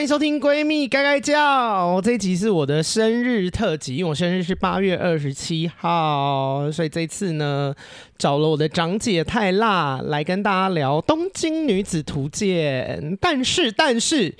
欢迎收听闺蜜该该叫这一集是我的生日特辑因为我生日是八月二十七号所以这次呢找了我的长姐太辣来跟大家聊东京女子图鉴。但是但是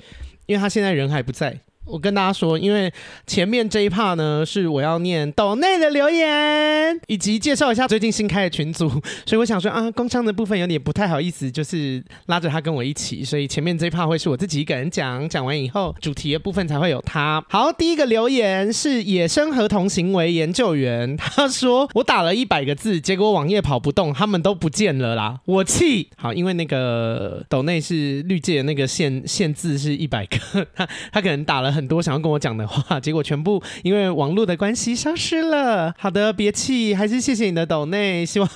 因为她现在人还不在我跟大家说，因为前面这一 part 呢是我要念岛内的留言，以及介绍一下最近新开的群组，所以我想说啊，工商的部分有点不太好意思，就是拉着他跟我一起，所以前面这一 part 会是我自己一个人讲，讲完以后主题的部分才会有他。好，第一个留言是野生合同行为研究员，他说我打了一百个字，结果网页跑不动，他们都不见了啦，我气。好，因为那个岛内是绿界那个限限字是一百个，他 他可能打了很。很多想要跟我讲的话，结果全部因为网络的关系消失了。好的，别气，还是谢谢你的抖内，希望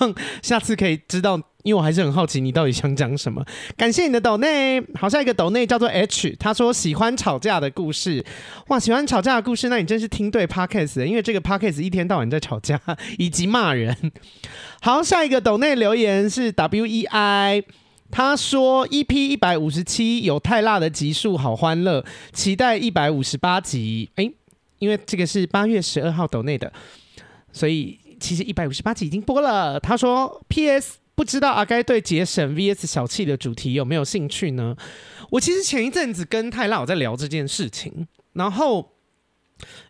下次可以知道。因为我还是很好奇你到底想讲什么，感谢你的抖内。好，下一个抖内叫做 H，他说喜欢吵架的故事。哇，喜欢吵架的故事，那你真是听对 podcast，因为这个 podcast 一天到晚在吵架以及骂人。好，下一个抖内留言是 W E I。他说 ep 一百五十七有太辣的集数好欢乐期待一百五十八集。诶因为这个是八月十二号岛内的所以其实一百五十八集已经播了。他说 ps 不知道啊该对节省 vs 小气的主题有没有兴趣呢？我其实前一阵子跟太辣我在聊这件事情然后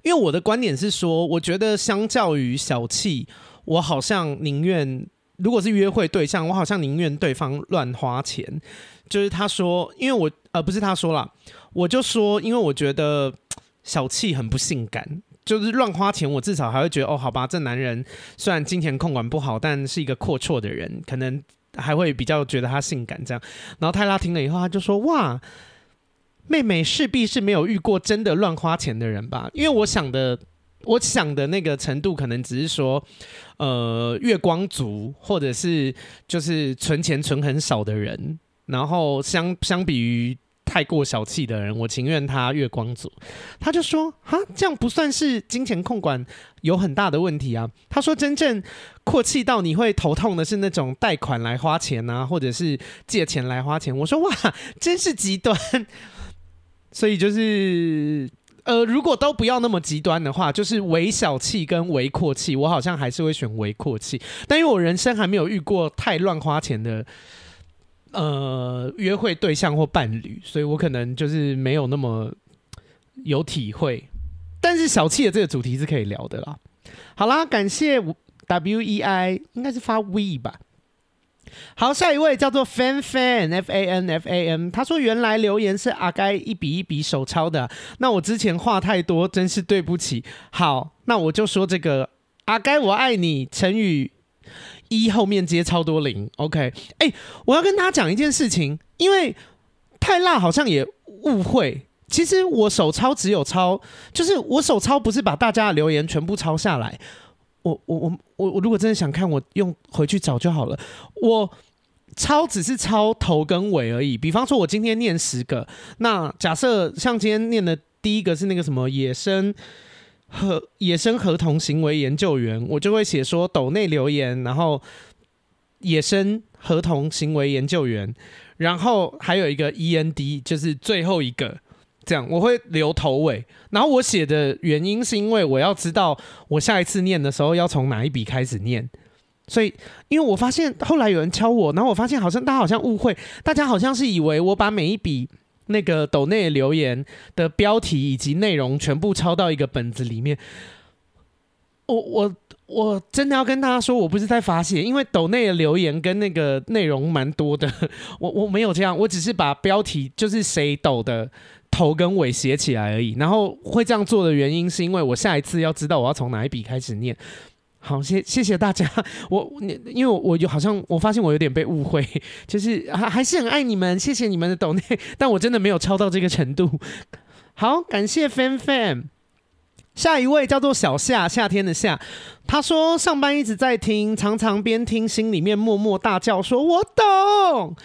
因为我的观点是说我觉得相较于小气我好像宁愿如果是约会对象，我好像宁愿对方乱花钱。就是他说，因为我呃不是他说啦，我就说因为我觉得小气、很不性感，就是乱花钱。我至少还会觉得哦，好吧，这男人虽然金钱控管不好，但是一个阔绰的人可能还会比较觉得他性感。这样然后泰拉听了以后，他就说：哇，妹妹势必是没有遇过真的乱花钱的人吧？因为我想的。我想的那个程度，可能只是说，呃，月光族或者是就是存钱存很少的人，然后相相比于太过小气的人，我情愿他月光族。他就说，哈，这样不算是金钱控管有很大的问题啊。他说，真正阔气到你会头痛的是那种贷款来花钱啊，或者是借钱来花钱。我说，哇，真是极端。所以就是呃，如果都不要那么极端的话，就是微小气跟微阔气，我好像还是会选微阔气。但因为我人生还没有遇过太乱花钱的呃约会对象或伴侣，所以我可能就是没有那么有体会。但是小气的这个主题是可以聊的啦。好啦，感谢 W E I，应该是发 We 吧。好，下一位叫做 Fan Fan F A N F A N，他说原来留言是阿该一笔一笔手抄的，那我之前话太多，真是对不起。好，那我就说这个阿该我爱你成语一后面接超多零，OK？哎、我要跟大家讲一件事情，因为太辣好像也误会。其实我手抄只有抄，就是我手抄不是把大家的留言全部抄下来，我我我我我如果真的想看，我用回去找就好了。我抄只是抄头跟尾而已，比方说我今天念十个，那假设像今天念的第一个是那个什么野生和野生合同行为研究员，我就会写说抖内留言，然后野生合同行为研究员，然后还有一个 END 就是最后一个。这样我会留头尾然后我写的原因是因为我要知道我下一次念的时候要从哪一笔开始念。所以因为我发现后来有人敲我然后我发现好像大家好像误会大家好像是以为我把每一笔那个抖内的留言的标题以及内容全部抄到一个本子里面。我我我真的要跟大家说我不是在发泄因为抖内的留言跟那个内容蛮多的。我我没有这样我只是把标题就是谁抖的头跟尾写起来而已然后会这样做的原因是因为我下一次要知道我要从哪一笔开始念。好谢谢谢大家我你因为我有好像我发现我有点被误会就是还还是很爱你们谢谢你们的懂内但我真的没有抄到这个程度。好感谢 fan fan 下一位叫做小夏夏天的夏。他说上班一直在听常常边听心里面默默大叫说我懂。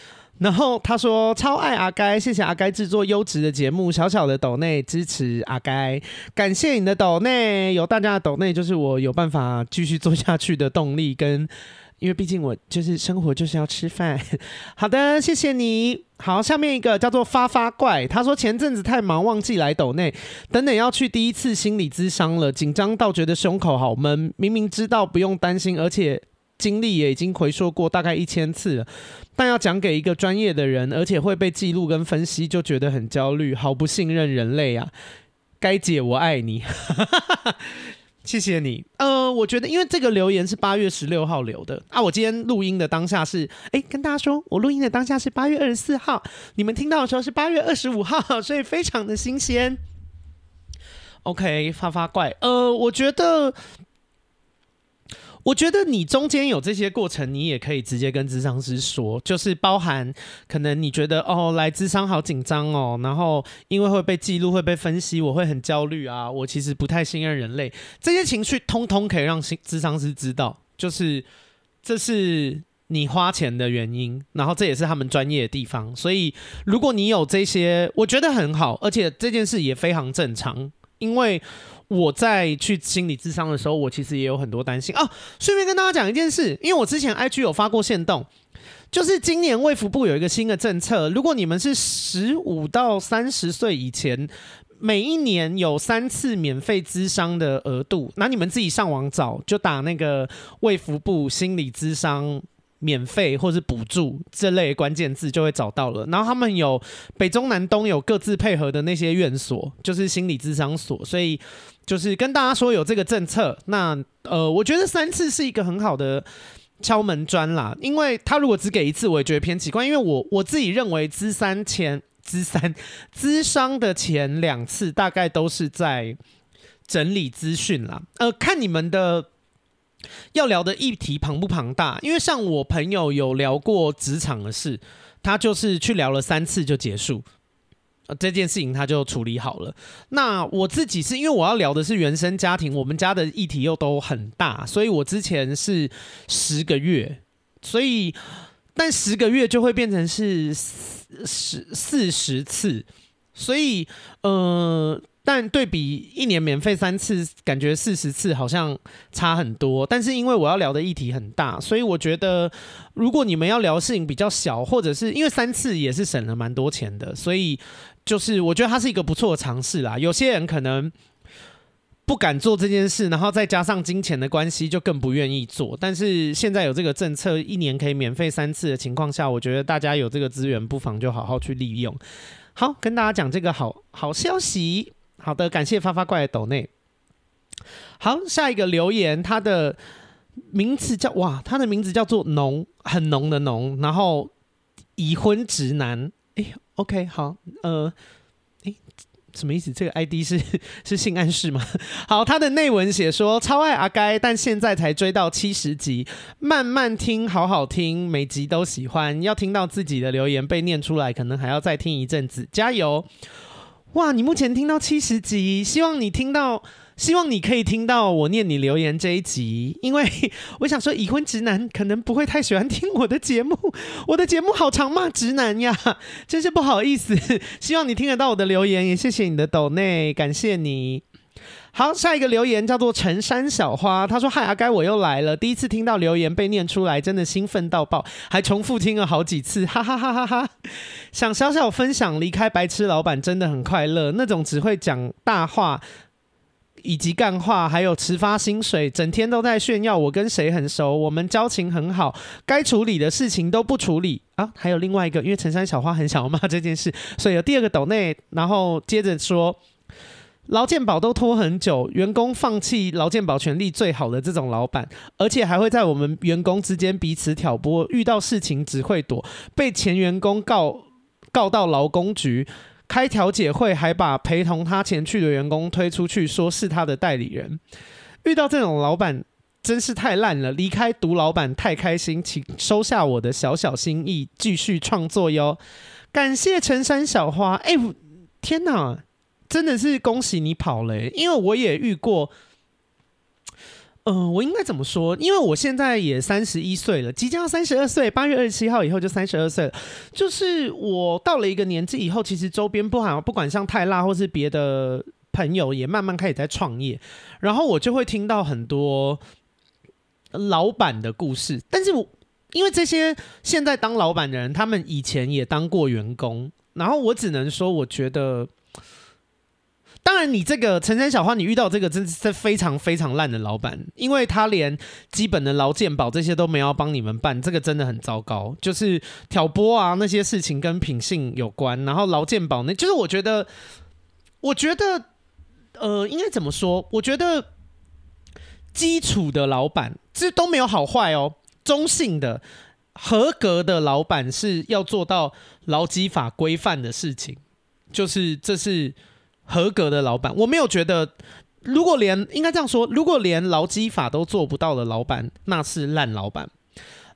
然后他说超爱阿该谢谢阿该制作优质的节目小小的斗内支持阿该感谢你的斗内有大家的斗内就是我有办法继续做下去的动力跟因为毕竟我就是生活就是要吃饭好的谢谢你。好下面一个叫做发发怪他说前阵子太忙忘记来斗内等等要去第一次心理咨商了紧张到觉得胸口好闷明明知道不用担心而且经历也已经回溯过大概一千次了，但要讲给一个专业的人，而且会被记录跟分析，就觉得很焦虑，好不信任人类啊！该姐我爱你。谢谢你。呃，我觉得，因为这个留言是八月十六号留的啊，我今天录音的当下是，哎，跟大家说，我录音的当下是八月二十四号，你们听到的时候是八月二十五号，所以非常的新鲜。OK，发发怪。呃，我觉得。我觉得你中间有这些过程，你也可以直接跟咨商师说，就是包含可能你觉得哦，来智商好紧张哦，然后因为会被记录、会被分析，我会很焦虑啊，我其实不太信任人类，这些情绪通通可以让咨商师知道，就是这是你花钱的原因，然后这也是他们专业的地方，所以如果你有这些，我觉得很好，而且这件事也非常正常，因为。我在去心理咨商的时候，我其实也有很多担心哦。顺便跟大家讲一件事，因为我之前 IG 有发过线动，就是今年卫福部有一个新的政策，如果你们是十五到三十岁以前，每一年有三次免费咨商的额度，那你们自己上网找，就打那个卫福部心理咨商。免费或是补助这类关键字就会找到了，然后他们有北中南东有各自配合的那些院所，就是心理咨商所，所以就是跟大家说有这个政策。那呃，我觉得三次是一个很好的敲门砖啦，因为他如果只给一次，我也觉得偏奇怪。因为我我自己认为资三前资三资商的前两次大概都是在整理资讯啦，呃，看你们的。要聊的议题庞不庞大？因为像我朋友有聊过职场的事，他就是去聊了三次就结束，这件事情他就处理好了。那我自己是因为我要聊的是原生家庭，我们家的议题又都很大，所以我之前是十个月，所以但十个月就会变成是四十四十次，所以呃。但对比一年免费三次，感觉四十次好像差很多。但是因为我要聊的议题很大，所以我觉得如果你们要聊事情比较小，或者是因为三次也是省了蛮多钱的，所以就是我觉得它是一个不错的尝试啦。有些人可能不敢做这件事，然后再加上金钱的关系，就更不愿意做。但是现在有这个政策，一年可以免费三次的情况下，我觉得大家有这个资源，不妨就好好去利用。好，跟大家讲这个好好消息。好的，感谢发发怪的抖内。好，下一个留言，他的名字叫哇，他的名字叫做浓，很浓的浓，然后已婚直男。哎，OK，好，呃，哎，什么意思？这个 ID 是 是性暗示吗？好，他的内文写说超爱阿该，但现在才追到七十集，慢慢听，好好听，每集都喜欢。要听到自己的留言被念出来，可能还要再听一阵子，加油！哇，你目前听到七十集，希望你听到，希望你可以听到我念你留言这一集，因为 我想说已婚直男可能不会太喜欢听我的节目，我的节目好长骂直男呀，真是不好意思。希望你听得到我的留言，也谢谢你的抖内，感谢你。好，下一个留言叫做陈山小花，他说：“嗨，阿该我又来了，第一次听到留言被念出来，真的兴奋到爆，还重复听了好几次，哈哈哈哈哈！想小小分享，离开白痴老板真的很快乐，那种只会讲大话以及干话，还有迟发薪水，整天都在炫耀我跟谁很熟，我们交情很好，该处理的事情都不处理啊。还有另外一个，因为陈山小花很想要骂这件事，所以有第二个抖内，然后接着说。”劳健保都拖很久，员工放弃劳健保权利最好的这种老板，而且还会在我们员工之间彼此挑拨，遇到事情只会躲，被前员工告告到劳工局，开调解会还把陪同他前去的员工推出去，说是他的代理人。遇到这种老板真是太烂了，离开毒老板太开心，请收下我的小小心意，继续创作哟。感谢陈山小花，哎，天哪！真的是恭喜你跑了，因为我也遇过，呃，我应该怎么说？因为我现在也三十一岁了，即将三十二岁，八月二十七号以后就三十二岁了。就是我到了一个年纪以后，其实周边不好，不管像泰辣或是别的朋友，也慢慢开始在创业，然后我就会听到很多老板的故事，但是我因为这些现在当老板的人，他们以前也当过员工，然后我只能说，我觉得。当然，你这个陈山小花，你遇到这个真是非常非常烂的老板，因为他连基本的劳健保这些都没有帮你们办，这个真的很糟糕。就是挑拨啊那些事情跟品性有关，然后劳健保那，就是我觉得，我觉得，呃，应该怎么说？我觉得基础的老板这都没有好坏哦，中性的、合格的老板是要做到劳基法规范的事情，就是这是。合格的老板，我没有觉得，如果连应该这样说，如果连劳基法都做不到的老板，那是烂老板。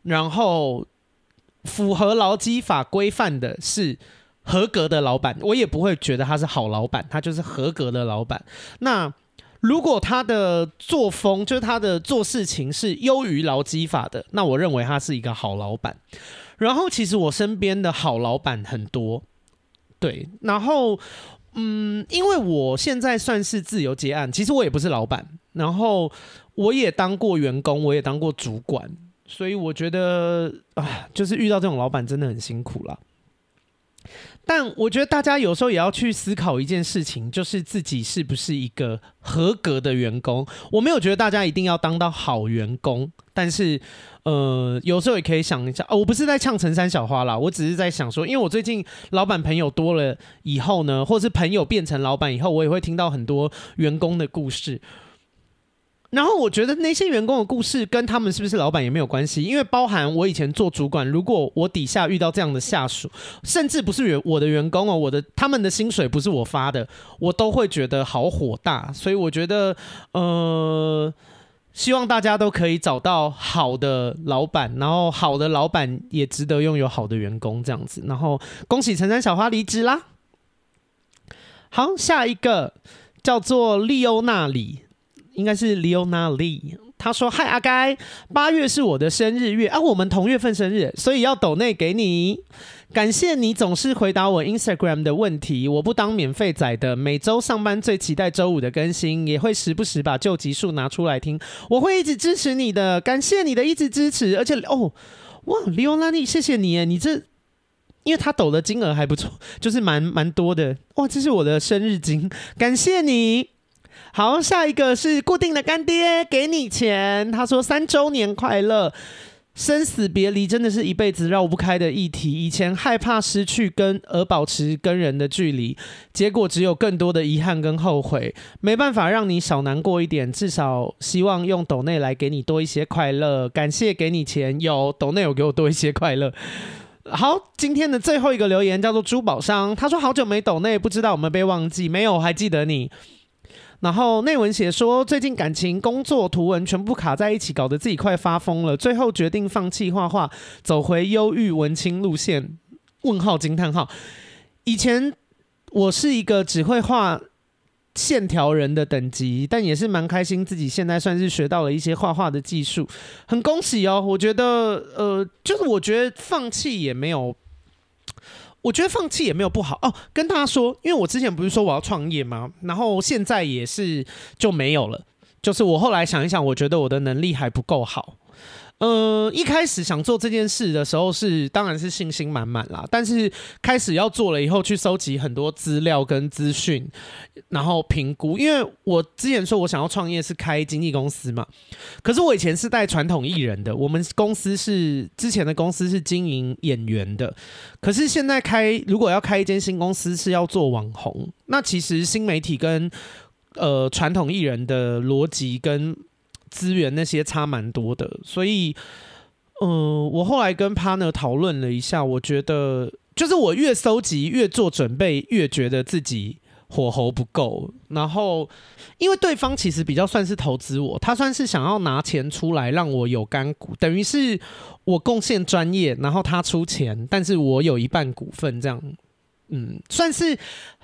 然后符合劳基法规范的是合格的老板，我也不会觉得他是好老板，他就是合格的老板。那如果他的作风，就是他的做事情是优于劳基法的，那我认为他是一个好老板。然后其实我身边的好老板很多，对，然后。嗯，因为我现在算是自由结案，其实我也不是老板，然后我也当过员工，我也当过主管，所以我觉得啊，就是遇到这种老板真的很辛苦了。但我觉得大家有时候也要去思考一件事情，就是自己是不是一个合格的员工。我没有觉得大家一定要当到好员工，但是呃，有时候也可以想一下，哦，我不是在呛陈山小花啦，我只是在想说，因为我最近老板朋友多了以后呢，或是朋友变成老板以后，我也会听到很多员工的故事。然后我觉得那些员工的故事跟他们是不是老板也没有关系，因为包含我以前做主管，如果我底下遇到这样的下属，甚至不是员我的员工哦，我的他们的薪水不是我发的，我都会觉得好火大。所以我觉得，呃，希望大家都可以找到好的老板，然后好的老板也值得拥有好的员工这样子。然后恭喜陈山小花离职啦！好，下一个叫做利欧纳里。应该是 Leona Lee，他说：“嗨，阿该，八月是我的生日月啊，我们同月份生日，所以要抖内给你。感谢你总是回答我 Instagram 的问题，我不当免费仔的。每周上班最期待周五的更新，也会时不时把旧集数拿出来听。我会一直支持你的，感谢你的一直支持。而且哦，哇，Leona Lee，谢谢你，你这，因为他抖的金额还不错，就是蛮蛮多的。哇，这是我的生日金，感谢你。”好，下一个是固定的干爹，给你钱。他说三周年快乐，生死别离真的是一辈子绕不开的议题。以前害怕失去跟而保持跟人的距离，结果只有更多的遗憾跟后悔。没办法让你少难过一点，至少希望用抖内来给你多一些快乐。感谢给你钱，有抖内有给我多一些快乐。好，今天的最后一个留言叫做珠宝商，他说好久没抖内，不知道有没有被忘记？没有，还记得你。然后内文写说，最近感情、工作、图文全部卡在一起，搞得自己快发疯了。最后决定放弃画画，走回忧郁文青路线。问号惊叹号！以前我是一个只会画线条人的等级，但也是蛮开心，自己现在算是学到了一些画画的技术，很恭喜哦！我觉得，呃，就是我觉得放弃也没有。我觉得放弃也没有不好哦。跟大家说，因为我之前不是说我要创业吗？然后现在也是就没有了。就是我后来想一想，我觉得我的能力还不够好。呃，一开始想做这件事的时候是，当然是信心满满啦。但是开始要做了以后，去收集很多资料跟资讯，然后评估。因为我之前说我想要创业是开经纪公司嘛，可是我以前是带传统艺人的，我们公司是之前的公司是经营演员的，可是现在开如果要开一间新公司是要做网红，那其实新媒体跟呃传统艺人的逻辑跟。资源那些差蛮多的，所以，嗯、我后来跟 partner 讨论了一下，我觉得就是我越搜集越做准备，越觉得自己火候不够。然后，因为对方其实比较算是投资我，他算是想要拿钱出来让我有干股，等于是我贡献专业，然后他出钱，但是我有一半股份这样。嗯，算是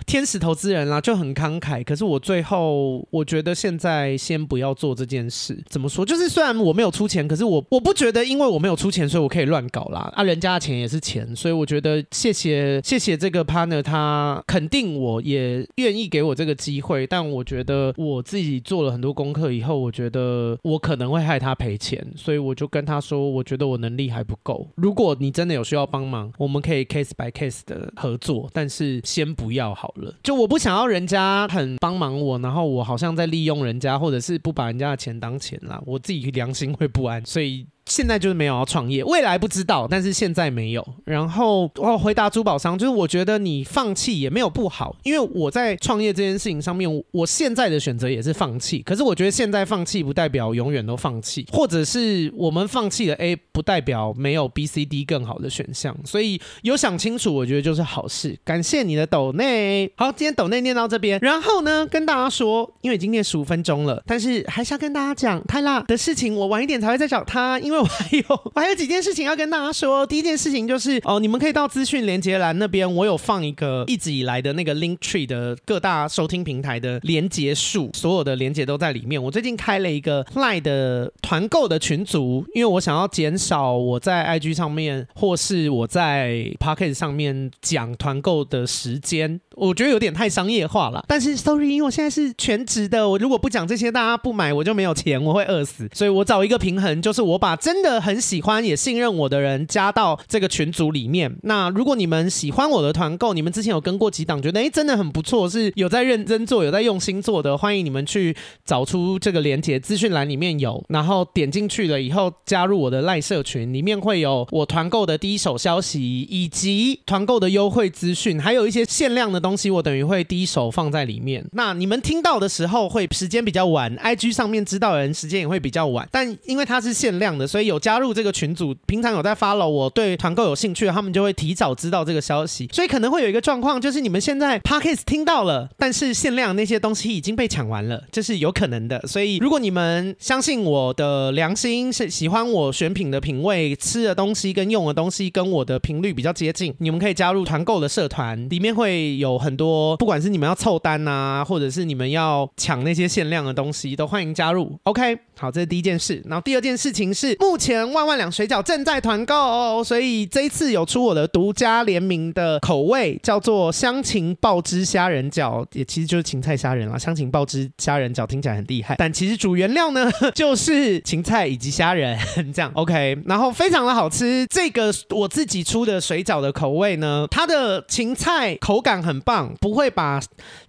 天使投资人啦，就很慷慨。可是我最后我觉得现在先不要做这件事。怎么说？就是虽然我没有出钱，可是我我不觉得因为我没有出钱，所以我可以乱搞啦。啊，人家的钱也是钱，所以我觉得谢谢谢谢这个 partner，他肯定我也愿意给我这个机会。但我觉得我自己做了很多功课以后，我觉得我可能会害他赔钱，所以我就跟他说，我觉得我能力还不够。如果你真的有需要帮忙，我们可以 case by case 的合作，但是先不要好了。就我不想要人家很帮忙我，然后我好像在利用人家，或者是不把人家的钱当钱啦，我自己良心会不安，所以。现在就是没有要创业，未来不知道，但是现在没有。然后我回答珠宝商，就是我觉得你放弃也没有不好，因为我在创业这件事情上面，我现在的选择也是放弃。可是我觉得现在放弃不代表永远都放弃，或者是我们放弃了 A，不代表没有 B、C、D 更好的选项。所以有想清楚，我觉得就是好事。感谢你的抖内，好，今天抖内念到这边，然后呢，跟大家说，因为已经念十五分钟了，但是还是要跟大家讲泰辣的事情，我晚一点才会再找他，因为。我还有我还有几件事情要跟大家说。第一件事情就是哦，你们可以到资讯连接栏那边，我有放一个一直以来的那个 link tree 的各大收听平台的连结数，所有的连接都在里面。我最近开了一个 Line 的团购的群组，因为我想要减少我在 IG 上面或是我在 Podcast 上面讲团购的时间，我觉得有点太商业化了。但是 sorry，因为我现在是全职的，我如果不讲这些，大家不买我就没有钱，我会饿死。所以我找一个平衡，就是我把真的很喜欢也信任我的人加到这个群组里面。那如果你们喜欢我的团购，你们之前有跟过几档，觉得哎真的很不错，是有在认真做、有在用心做的，欢迎你们去找出这个连接，资讯栏里面有，然后点进去了以后加入我的赖社群，里面会有我团购的第一手消息，以及团购的优惠资讯，还有一些限量的东东西，我等于会第一手放在里面。那你们听到的时候会时间比较晚，IG 上面知道的人时间也会比较晚，但因为它是限量的，所以有加入这个群组，平常有在 follow 我，对团购有兴趣，他们就会提早知道这个消息。所以可能会有一个状况，就是你们现在 Podcast 听到了，但是限量那些东西已经被抢完了，这是有可能的。所以如果你们相信我的良心，是喜欢我选品的品味，吃的东西跟用的东西跟我的频率比较接近，你们可以加入团购的社团，里面会有很多，不管是你们要凑单啊，或者是你们要抢那些限量的东西，都欢迎加入。OK，好，这是第一件事。然后第二件事情是，目前万万两水饺正在团购，所以这一次有出我的独家联名的口味，叫做香芹爆汁虾仁饺，也其实就是芹菜虾仁啦。香芹爆汁虾仁饺听起来很厉害，但其实主原料呢就是芹菜以及虾仁 这样。OK，然后非常的好吃。这个我自己出的水饺的口味呢，它的芹菜口感很棒，不会把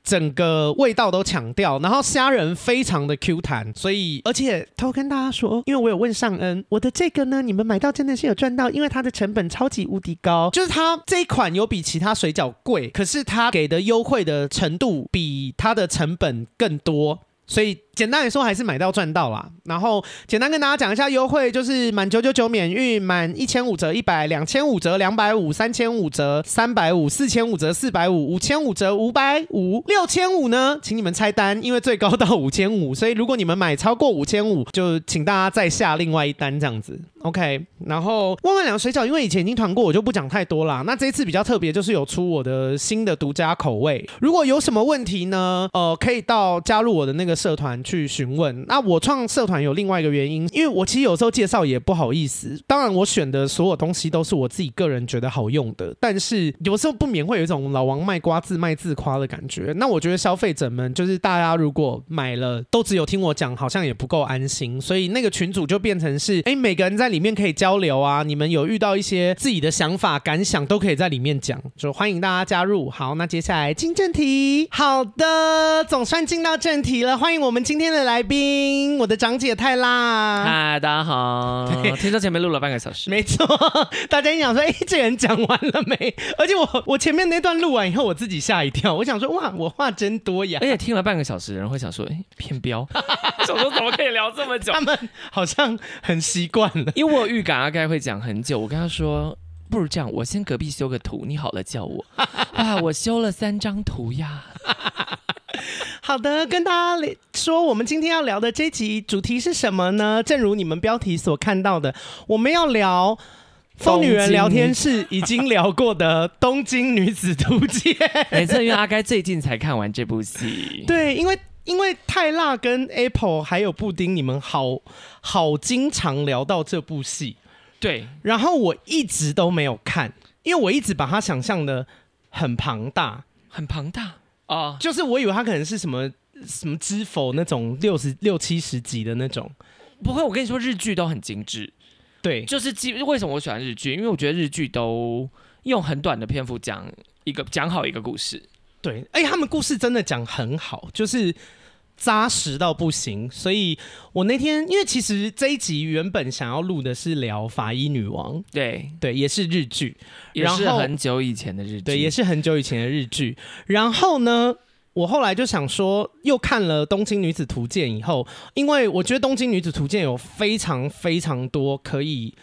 整个味道都抢掉，然后虾仁非常的 Q 弹，所以而且偷跟大家说，因为我有问尚恩，我的这个呢，你们买到真的是有赚到，因为它的成本超级无敌高，就是它这一款有比其他水饺贵，可是它给的优惠的程度比它的成本更多，所以。简单来说，还是买到赚到啦。然后简单跟大家讲一下优惠，就是满九九九免运，满一千五折一百，两千五折两百五，三千五折三百五，四千五折四百五，五千五折五百五，六千五呢，请你们拆单，因为最高到五千五，所以如果你们买超过五千五，就请大家再下另外一单这样子。OK，然后万万两水饺，因为以前已经团过，我就不讲太多啦。那这一次比较特别，就是有出我的新的独家口味。如果有什么问题呢，呃，可以到加入我的那个社团。去询问。那我创社团有另外一个原因，因为我其实有时候介绍也不好意思。当然，我选的所有东西都是我自己个人觉得好用的，但是有时候不免会有一种老王卖瓜自卖自夸的感觉。那我觉得消费者们就是大家如果买了都只有听我讲，好像也不够安心。所以那个群组就变成是，哎，每个人在里面可以交流啊。你们有遇到一些自己的想法感想，都可以在里面讲，就欢迎大家加入。好，那接下来进正题。好的，总算进到正题了。欢迎我们。今天的来宾，我的长姐泰辣。嗨，大家好。听说前面录了半个小时，没错。大家一想说，哎，这人讲完了没？而且我我前面那段录完以后，我自己吓一跳。我想说，哇，我话真多呀。而且听了半个小时，人会想说，哎，偏标。想说怎么可以聊这么久？他们好像很习惯了，因为我有预感阿该会讲很久。我跟他说，不如这样，我先隔壁修个图，你好了叫我。啊，我修了三张图呀。好的，跟大家说，我们今天要聊的这集主题是什么呢？正如你们标题所看到的，我们要聊疯女人聊天室已经聊过的《东京女子图鉴》，没错，因为阿该最近才看完这部戏。对，因为因为泰辣跟 Apple 还有布丁，你们好好经常聊到这部戏。对，然后我一直都没有看，因为我一直把它想象的很庞大，很庞大啊，就是我以为它可能是什么什么知否那种六十六七十集的那种。不会，我跟你说，日剧都很精致。对，就是基为什么我喜欢日剧？因为我觉得日剧都用很短的篇幅讲一个讲好一个故事。对，哎，他们故事真的讲很好，就是扎实到不行。所以我那天，因为其实这一集原本想要录的是聊法医女王，对对，也是日剧，也是很久以前的日剧，对，也是很久以前的日剧。然后呢，我后来就想说，又看了《东京女子图鉴》以后，因为我觉得《东京女子图鉴》有非常非常多可以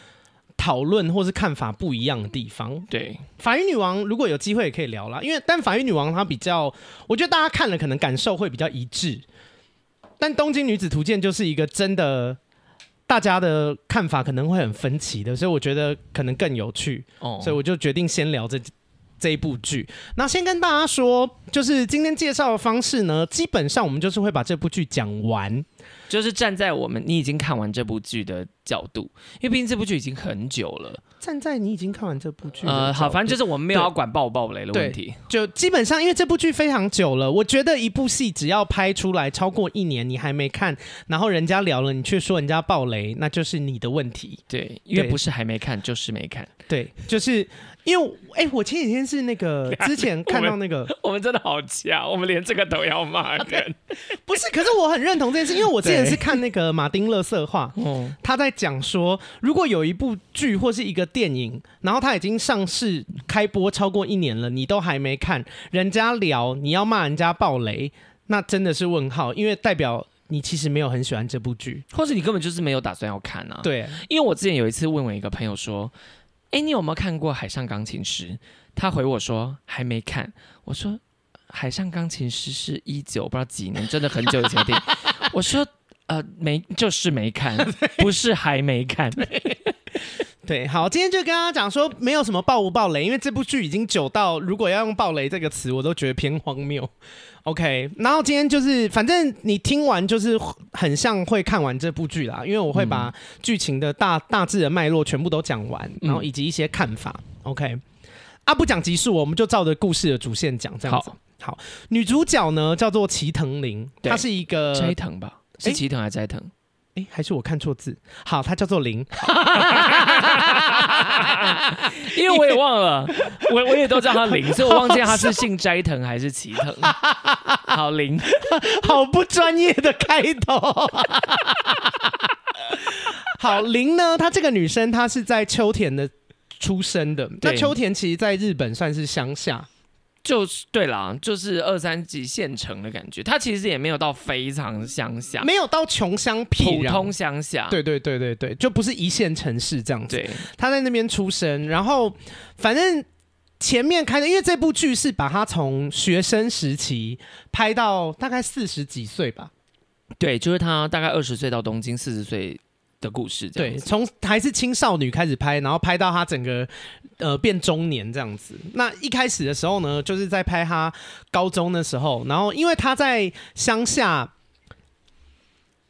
讨论或是看法不一样的地方。对，《法医女王》如果有机会也可以聊啦，因为但《法医女王》她比较，我觉得大家看了可能感受会比较一致，但《东京女子图鉴》就是一个真的大家的看法可能会很分歧的，所以我觉得可能更有趣。哦，所以我就决定先聊这。这一部剧，那先跟大家说，就是今天介绍的方式呢，基本上我们就是会把这部剧讲完，就是站在我们你已经看完这部剧的角度，因为毕竟这部剧已经很久了。站在你已经看完这部剧，呃，好，反正就是我们没有要管爆不爆雷的问题。就基本上，因为这部剧非常久了，我觉得一部戏只要拍出来超过一年，你还没看，然后人家聊了，你却说人家爆雷，那就是你的问题。对，因为不是还没看，就是没看。对，就是。因为哎、欸，我前几天是那个 之前看到那个，我们真的好强，我们连这个都要骂人。不是，可是我很认同这件事，因为我之前是看那个马丁勒色话，他在讲说，如果有一部剧或是一个电影，然后他已经上市开播超过一年了，你都还没看，人家聊你要骂人家爆雷，那真的是问号，因为代表你其实没有很喜欢这部剧，或是你根本就是没有打算要看啊。对，因为我之前有一次问我一个朋友说。哎，你有没有看过《海上钢琴师》？他回我说还没看。我说《海上钢琴师》是一九不知道几年，真的很久以前的。我说呃没，就是没看，不是还没看。对，好，今天就跟大家讲说，没有什么爆不爆雷，因为这部剧已经久到，如果要用爆雷这个词，我都觉得偏荒谬。OK，然后今天就是，反正你听完就是很像会看完这部剧啦，因为我会把剧情的大大致的脉络全部都讲完，然后以及一些看法。OK，啊，不讲集数，我们就照着故事的主线讲，这样子。好，好，女主角呢叫做齐藤玲，她是一个斋藤吧？是齐藤还是斋藤？哎，还是我看错字？好，她叫做铃，因为我也忘了，我我也都叫他林，所以我忘记他是姓斋藤还是齐藤。好，林，好不专业的开头。好，林呢？她这个女生，她是在秋田的出生的。那秋田其实在日本算是乡下。就是对啦，就是二三级县城的感觉。他其实也没有到非常乡下，没有到穷乡僻壤，普通乡下。对对对对对，就不是一线城市这样子。对，他在那边出生，然后反正前面开的，因为这部剧是把他从学生时期拍到大概四十几岁吧。对，就是他大概二十岁到东京四十岁的故事，对，从还是青少女开始拍，然后拍到她整个呃变中年这样子。那一开始的时候呢，就是在拍她高中的时候，然后因为她在乡下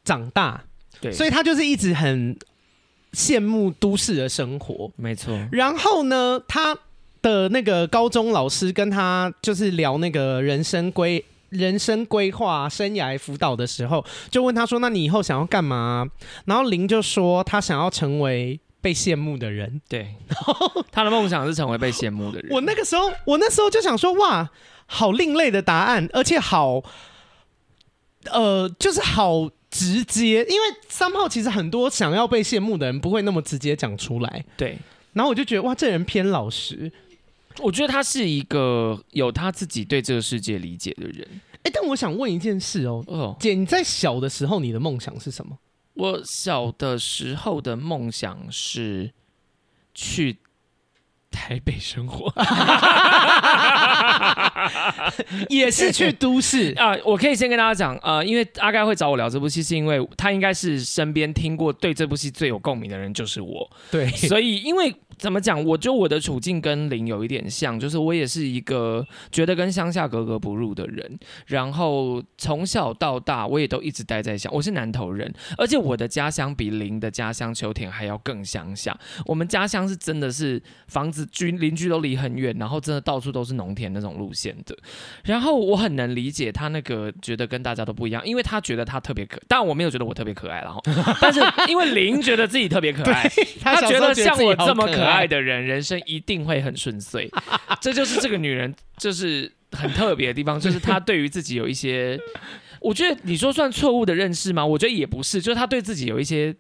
长大，对，所以她就是一直很羡慕都市的生活，没错。然后呢，她的那个高中老师跟她就是聊那个人生规。人生规划、生涯辅导的时候，就问他说：“那你以后想要干嘛？”然后林就说：“他想要成为被羡慕的人。”对，然后他的梦想是成为被羡慕的人。我那个时候，我那时候就想说：“哇，好另类的答案，而且好，呃，就是好直接。因为三炮其实很多想要被羡慕的人不会那么直接讲出来。”对，然后我就觉得：“哇，这人偏老实。”我觉得他是一个有他自己对这个世界理解的人。哎、欸，但我想问一件事哦，哦，姐，你在小的时候，你的梦想是什么？我小的时候的梦想是去台北生活。也是去都市 啊、呃。我可以先跟大家讲，呃，因为阿盖会找我聊这部戏，是因为他应该是身边听过对这部戏最有共鸣的人就是我。对，所以因为怎么讲，我觉得我的处境跟林有一点像，就是我也是一个觉得跟乡下格格不入的人。然后从小到大，我也都一直待在乡，我是南投人，而且我的家乡比林的家乡秋田还要更乡下。我们家乡是真的是房子居邻居都离很远，然后真的到处都是农田那种路线的。然后我很能理解他那个觉得跟大家都不一样，因为他觉得他特别可，但我没有觉得我特别可爱，然后但是因为林觉得自己特别可爱，他觉得像我这么可爱的人，人生一定会很顺遂。这就是这个女人就是很特别的地方，就是她对于自己有一些，我觉得你说算错误的认识吗？我觉得也不是，就是她对自己有一些。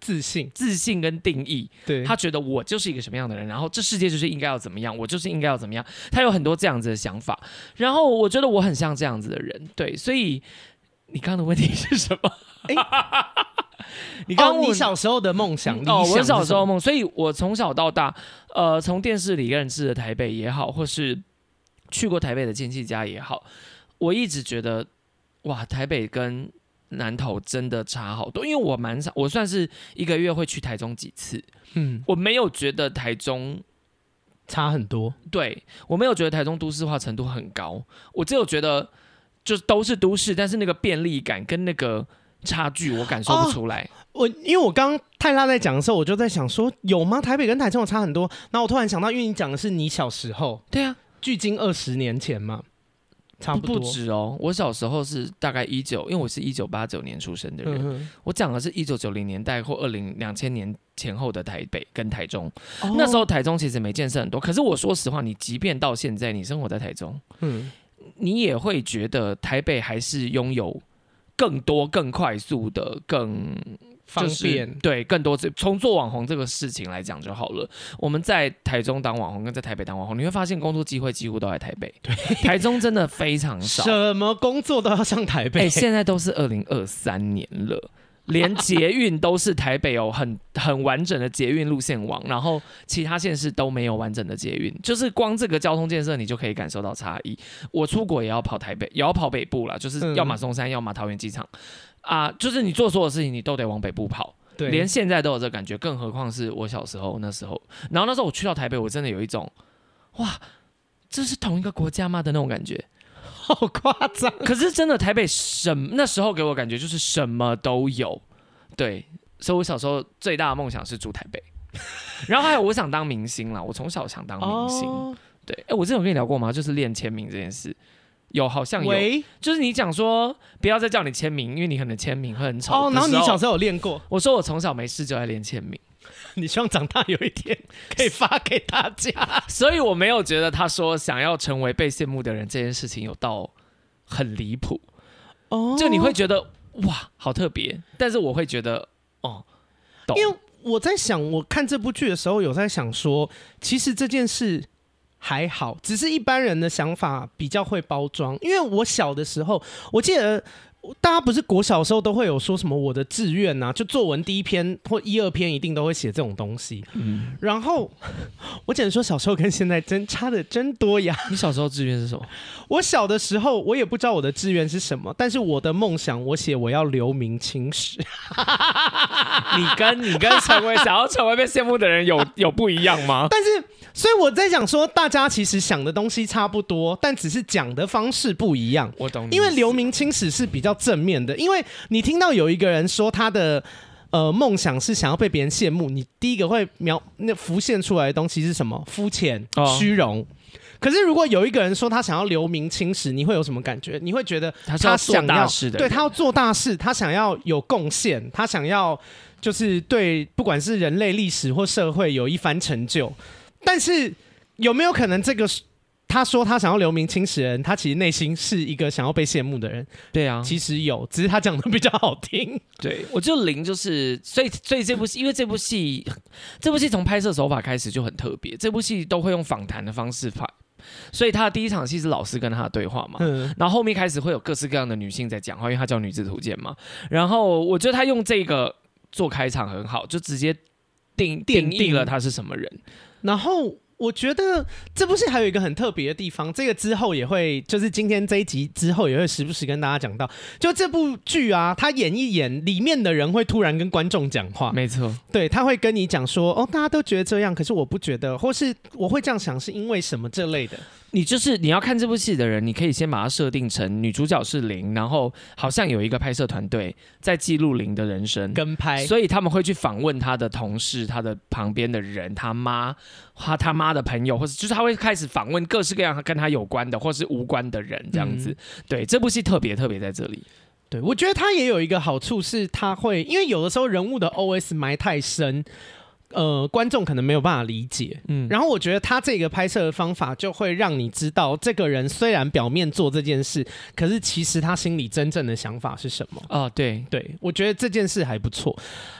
自信、自信跟定义，对，她觉得我就是一个什么样的人，然后这世界就是应该要怎么样，我就是应该要怎么样，她有很多这样子的想法，然后我觉得我很像这样子的人，对，所以你刚刚的问题是什么？欸、你刚刚你小时候的梦想，哦，我小时候梦，所以我从小到大，呃，从电视里认识的台北也好，或是去过台北的亲戚家也好，我一直觉得，哇，台北跟南投真的差好多，因为我蛮少，我算是一个月会去台中几次，嗯，我没有觉得台中差很多，对，我没有觉得台中都市化程度很高，我只有觉得就都是都市，但是那个便利感跟那个差距我感受不出来。哦、我因为我刚泰拉在讲的时候，我就在想说有吗？台北跟台中有差很多？那我突然想到，因为你讲的是你小时候，对啊，距今二十年前嘛。差不多不止哦，我小时候是大概一九，因为我是一九八九年出生的人，嗯、我讲的是一九九零年代或二零两千年前后的台北跟台中。哦、那时候台中其实没建设很多，可是我说实话，你即便到现在，你生活在台中，嗯，你也会觉得台北还是拥有更多、更快速的、更。方便、就是、对更多，从做网红这个事情来讲就好了。我们在台中当网红，跟在台北当网红，你会发现工作机会几乎都在台北。对，台中真的非常少，什么工作都要上台北。哎、欸，现在都是二零二三年了，连捷运都是台北有很很完整的捷运路线网，然后其他县市都没有完整的捷运。就是光这个交通建设，你就可以感受到差异。我出国也要跑台北，也要跑北部啦，就是要么松山，要么桃园机场。啊，就是你做所有事情，你都得往北部跑。对，连现在都有这感觉，更何况是我小时候那时候。然后那时候我去到台北，我真的有一种，哇，这是同一个国家吗的那种感觉，好夸张。可是真的台北什么那时候给我感觉就是什么都有。对，所以我小时候最大的梦想是住台北。然后还有我想当明星啦，我从小想当明星。哦、对，哎，我之前有跟你聊过吗？就是练签名这件事。有，好像有，就是你讲说不要再叫你签名，因为你可能签名会很丑。哦，然后你小时候有练过？我说我从小没事就爱练签名，你希望长大有一天可以发给大家。所以我没有觉得他说想要成为被羡慕的人这件事情有到很离谱。哦，就你会觉得哇，好特别，但是我会觉得哦，懂。因为我在想，我看这部剧的时候有在想说，其实这件事。还好，只是一般人的想法比较会包装。因为我小的时候，我记得大家不是国小的时候都会有说什么我的志愿呐，就作文第一篇或一二篇一定都会写这种东西。嗯，然后我只能说小时候跟现在真差的真多呀。你小时候志愿是什么？我小的时候我也不知道我的志愿是什么，但是我的梦想我写我要留名青史。你跟你跟成为想要成为被羡慕的人有 有不一样吗？但是。所以我在想说，大家其实想的东西差不多，但只是讲的方式不一样。我懂你。因为留名青史是比较正面的，因为你听到有一个人说他的呃梦想是想要被别人羡慕，你第一个会描那浮现出来的东西是什么？肤浅、虚荣。哦、可是如果有一个人说他想要留名青史，你会有什么感觉？你会觉得他想要做大事的，对，他要做大事，他想要有贡献，他想要就是对不管是人类历史或社会有一番成就。但是有没有可能，这个他说他想要留名青史人，他其实内心是一个想要被羡慕的人？对啊，其实有，只是他讲的比较好听。对，我就零就是，所以所以这部戏，因为这部戏这部戏从拍摄手法开始就很特别，这部戏都会用访谈的方式拍，所以他的第一场戏是老师跟他的对话嘛，嗯，然后后面开始会有各式各样的女性在讲话，因为他叫女子图鉴嘛，然后我觉得他用这个做开场很好，就直接定定义了他是什么人。然后我觉得这部戏还有一个很特别的地方，这个之后也会，就是今天这一集之后也会时不时跟大家讲到，就这部剧啊，他演一演，里面的人会突然跟观众讲话，没错，对，他会跟你讲说，哦，大家都觉得这样，可是我不觉得，或是我会这样想是因为什么这类的。你就是你要看这部戏的人，你可以先把它设定成女主角是零，然后好像有一个拍摄团队在记录零的人生跟拍，所以他们会去访问他的同事、他的旁边的人、他妈、他他妈的朋友，或者就是他会开始访问各式各样跟他有关的或是无关的人，这样子。嗯、对，这部戏特别特别在这里。对，我觉得他也有一个好处是，他会因为有的时候人物的 OS 埋太深。呃，观众可能没有办法理解，嗯，然后我觉得他这个拍摄的方法就会让你知道，这个人虽然表面做这件事，可是其实他心里真正的想法是什么？哦，对对，我觉得这件事还不错。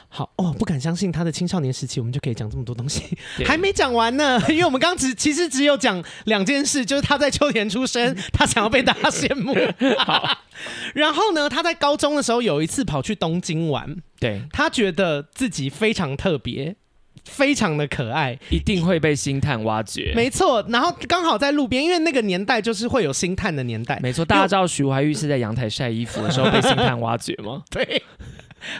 好哦，不敢相信他的青少年时期，我们就可以讲这么多东西，还没讲完呢。因为我们刚只其实只有讲两件事，就是他在秋田出生，他想要被大家羡慕。好，然后呢，他在高中的时候有一次跑去东京玩，对，他觉得自己非常特别。非常的可爱，一定会被星探挖掘。没错，然后刚好在路边，因为那个年代就是会有星探的年代。没错，大家知道徐怀钰是在阳台晒衣服的时候被星探挖掘吗？对。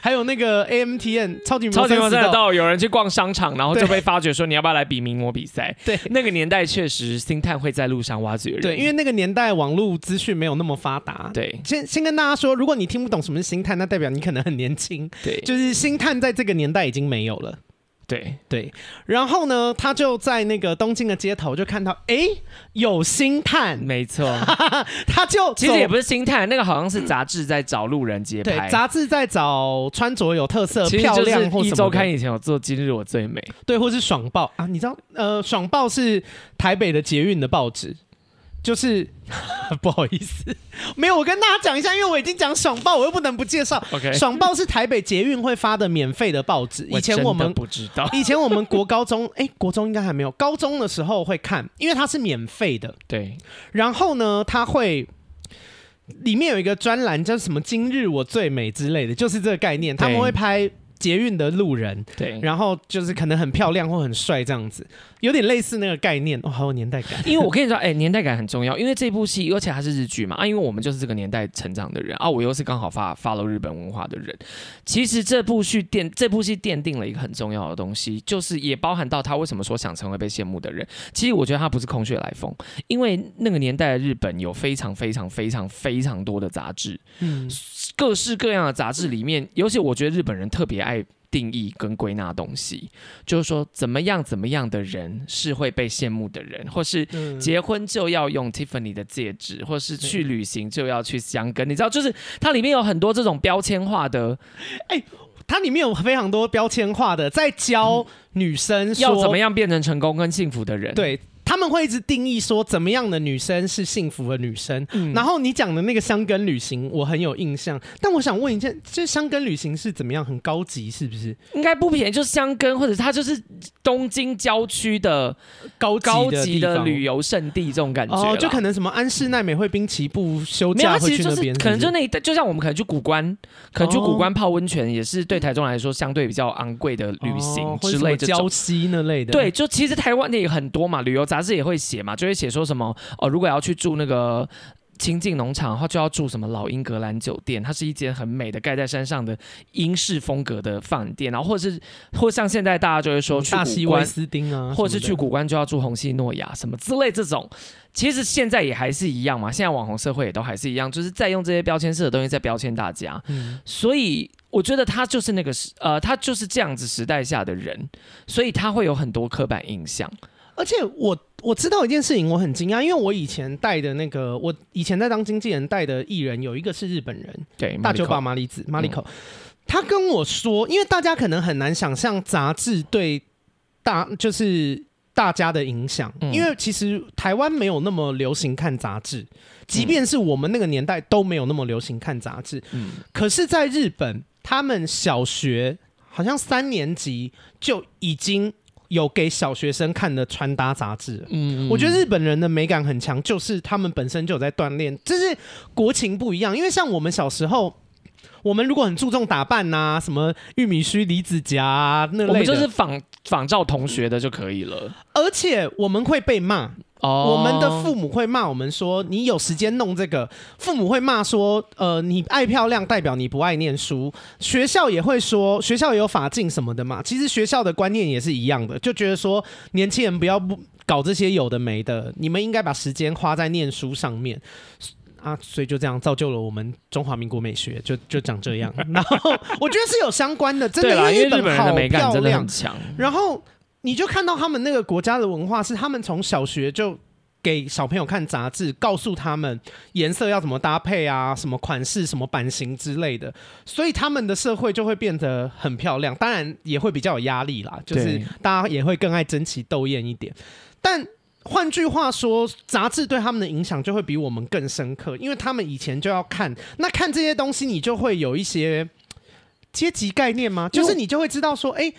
还有那个 AMTN 超级超级魔赛道，有人去逛商场，然后就被发觉说，你要不要来比名模比赛？对，那个年代确实星探会在路上挖掘人。对，因为那个年代网络资讯没有那么发达。对，先先跟大家说，如果你听不懂什么是星探，那代表你可能很年轻。对，就是星探在这个年代已经没有了。对。对，然后呢，他就在那个东京的街头就看到，哎，有星探，没错，他就其实也不是星探，那个好像是杂志在找路人街拍，对，杂志在找穿着有特色、漂亮或什么。一周刊以前有做《今日我最美》，对，或是爽报。啊，你知道，呃，爽报是台北的捷运的报纸。就是 不好意思，没有，我跟大家讲一下，因为我已经讲爽报，我又不能不介绍。OK，爽报是台北捷运会发的免费的报纸。以前我们不知道，以前我们国高中，哎、欸，国中应该还没有，高中的时候会看，因为它是免费的。对，然后呢，它会里面有一个专栏叫什么“今日我最美”之类的，就是这个概念，他们会拍。捷运的路人，对，然后就是可能很漂亮或很帅这样子，有点类似那个概念哦，好有年代感。因为我跟你说，哎、欸，年代感很重要，因为这部戏，而且它是日剧嘛啊，因为我们就是这个年代成长的人啊，我又是刚好发 follow 日本文化的人。其实这部剧奠这部戏奠定了一个很重要的东西，就是也包含到他为什么说想成为被羡慕的人。其实我觉得他不是空穴来风，因为那个年代的日本有非常非常非常非常多的杂志，嗯，各式各样的杂志里面，尤其我觉得日本人特别爱。定义跟归纳东西，就是说怎么样怎么样的人是会被羡慕的人，或是结婚就要用 Tiffany 的戒指，或是去旅行就要去香根，你知道，就是它里面有很多这种标签化的，哎、欸，它里面有非常多标签化的，在教女生要怎么样变成成功跟幸福的人，对。他们会一直定义说怎么样的女生是幸福的女生，嗯、然后你讲的那个香根旅行我很有印象，但我想问一下，这香根旅行是怎么样？很高级是不是？应该不便宜，就是箱根或者它就是东京郊区的高高级的旅游胜地这种感觉，哦，就可能什么安室奈美惠滨崎步休假会去那边，是是可能就那一带，就像我们可能去古关，可能去古关泡温泉也是对台中来说相对比较昂贵的旅行之类的，礁溪那类的。对，就其实台湾也很多嘛，旅游杂志也会写嘛，就会写说什么哦，如果要去住那个清境农场的话，就要住什么老英格兰酒店，它是一间很美的盖在山上的英式风格的饭店，然后或者是或像现在大家就会说去大西威斯汀啊，或者是去古关就要住红西诺亚什么之类这种，其实现在也还是一样嘛，现在网红社会也都还是一样，就是在用这些标签式的东西在标签大家，嗯，所以我觉得他就是那个时呃，他就是这样子时代下的人，所以他会有很多刻板印象。而且我我知道一件事情，我很惊讶，因为我以前带的那个，我以前在当经纪人带的艺人，有一个是日本人，对，大久保麻里子 Mariko，嗯，他跟我说，因为大家可能很难想象杂志对大就是大家的影响，嗯，因为其实台湾没有那么流行看杂志，即便是我们那个年代都没有那么流行看杂志，嗯，可是在日本，他们小学好像三年级就已经。有给小学生看的穿搭杂志，嗯，我觉得日本人的美感很强，就是他们本身就有在锻炼，就是国情不一样。因为像我们小时候，我们如果很注重打扮呐、啊，什么玉米须、离子夹啊那类的，我们就是仿仿照同学的就可以了。而且我们会被骂。哦，我们的父母会骂我们说：“你有时间弄这个？”父母会骂说：“呃，你爱漂亮代表你不爱念书。”学校也会说，学校也有法禁什么的嘛。其实学校的观念也是一样的，就觉得说年轻人不要不搞这些有的没的，你们应该把时间花在念书上面啊。所以就这样造就了我们中华民国美学，就就长这样。然后我觉得是有相关的，真的，因为日本好漂亮，然后。你就看到他们那个国家的文化是，他们从小学就给小朋友看杂志，告诉他们颜色要怎么搭配啊，什么款式、什么版型之类的，所以他们的社会就会变得很漂亮。当然也会比较有压力啦，就是大家也会更爱争奇斗艳一点。但换句话说，杂志对他们的影响就会比我们更深刻，因为他们以前就要看，那看这些东西，你就会有一些阶级概念吗？就是你就会知道说，哎。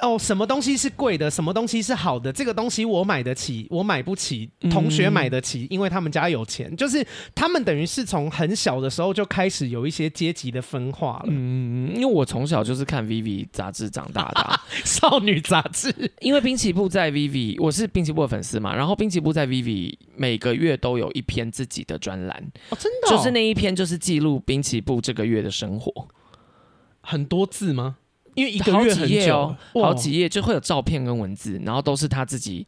哦，什么东西是贵的？什么东西是好的？这个东西我买得起，我买不起。同学买得起，因为他们家有钱。就是他们等于是从很小的时候就开始有一些阶级的分化了。嗯，因为我从小就是看 VV 杂志长大的，啊，少女杂志。因为滨崎步在 VV，我是滨崎步的粉丝嘛。然后滨崎步在 VV 每个月都有一篇自己的专栏。哦，真的，哦？就是那一篇就是记录滨崎步这个月的生活。很多字吗？因为一个月很久，哦，好几页就会有照片跟文字，然后都是他自己，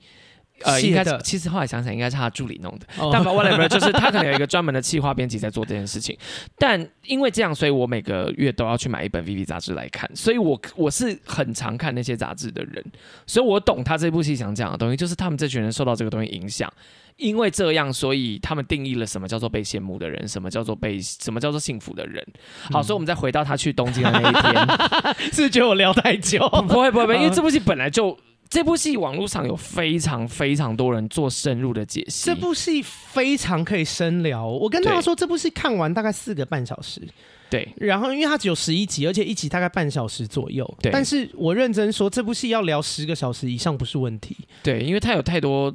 呃，应该其实后来想想应该是他助理弄的，哦、但 whatever 就是他可能有一个专门的企划编辑在做这件事情。但因为这样，所以我每个月都要去买一本 VV 杂志来看，所以我我是很常看那些杂志的人，所以我懂他这部戏想讲的东西，就是他们这群人受到这个东西影响。因为这样，所以他们定义了什么叫做被羡慕的人，什么叫做被什么叫做幸福的人。好，嗯、所以我们再回到他去东京的那一天，是 不是觉得我聊太久？不会不会不会，因为这部戏本来就这部戏网络上有非常非常多人做深入的解析。这部戏非常可以深聊。我跟大家说，这部戏看完大概四个半小时。对，然后因为它只有十一集，而且一集大概半小时左右。对，但是我认真说，这部戏要聊十个小时以上不是问题。对，因为它有太多。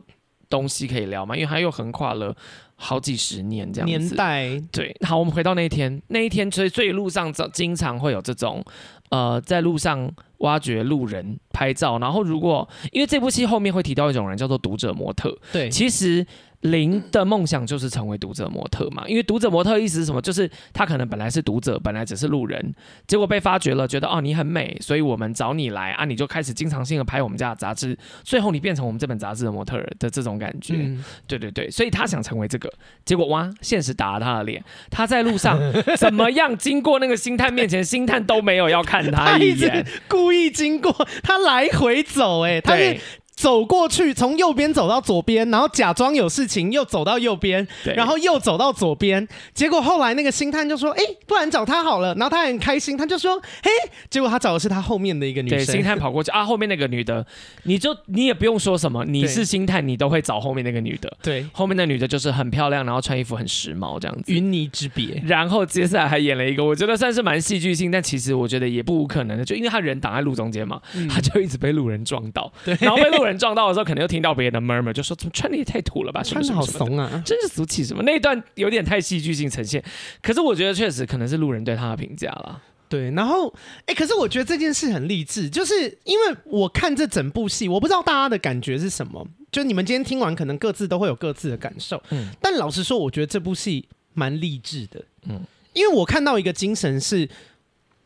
东西可以聊嘛？因为它又横跨了好几十年这样子。年代对。好，我们回到那一天，那一天所以所以路上经常会有这种呃，在路上挖掘路人拍照，然后如果因为这部戏后面会提到一种人叫做读者模特，对，其实。林的梦想就是成为读者模特嘛，因为读者模特意思是什么？就是他可能本来是读者，本来只是路人，结果被发掘了，觉得哦你很美，所以我们找你来啊，你就开始经常性的拍我们家的杂志，最后你变成我们这本杂志的模特的这种感觉。嗯、对对对，所以他想成为这个，结果哇，现实打了他的脸，他在路上怎么样经过那个星探面前，星探都没有要看他一眼，他一直故意经过，他来回走、欸，哎，他是。走过去，从右边走到左边，然后假装有事情，又走到右边，然后又走到左边。结果后来那个星探就说：“哎、欸，不然找他好了。”然后他很开心，他就说：“嘿。”结果他找的是他后面的一个女生。对星探跑过去啊，后面那个女的，你就你也不用说什么，你是星探，你都会找后面那个女的。对，后面那女的就是很漂亮，然后穿衣服很时髦这样子。云泥之别。然后接下来还演了一个，我觉得算是蛮戏剧性，但其实我觉得也不无可能的，就因为他人挡在路中间嘛，嗯、他就一直被路人撞到。对，然后被路人撞到的时候，可能又。听到别人的 murmur 就说，怎么穿的也太土了吧，穿的好怂啊，真是俗气什么？那一段有点太戏剧性呈现，可是我觉得确实可能是路人对他的评价了。对，然后哎、欸，可是我觉得这件事很励志，就是因为我看这整部戏，我不知道大家的感觉是什么，就你们今天听完，可能各自都会有各自的感受。嗯，但老实说，我觉得这部戏蛮励志的。嗯，因为我看到一个精神是，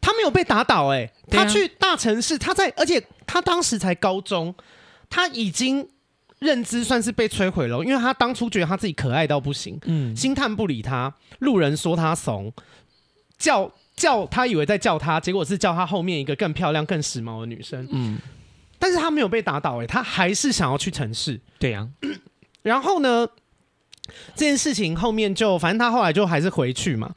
他没有被打倒、欸，哎，他去大城市，他在，而且他当时才高中，他已经。认知算是被摧毁了，因为他当初觉得他自己可爱到不行，嗯，星探不理他，路人说他怂，叫叫他以为在叫他，结果是叫他后面一个更漂亮、更时髦的女生，嗯，但是他没有被打倒，哎，他还是想要去城市，对呀、啊，然后呢，这件事情后面就反正他后来就还是回去嘛。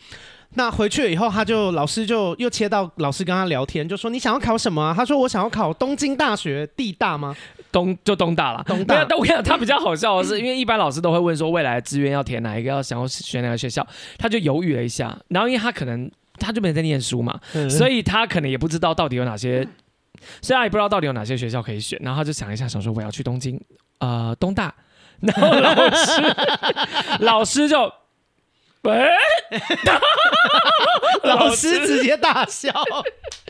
那回去了以后，他就老师就又切到老师跟他聊天，就说你想要考什么啊？他说我想要考东京大学，地大吗？东就东大了，东大。但我跟你讲，他比较好笑的是，因为一般老师都会问说未来的志愿要填哪一个，要想要选哪个学校，他就犹豫了一下，然后因为他可能他就没在念书嘛，嗯、所以他可能也不知道到底有哪些，虽然也不知道到底有哪些学校可以选，然后他就想一下，想说我要去东京，呃，东大，然后老师老师就。喂，老师直接大笑。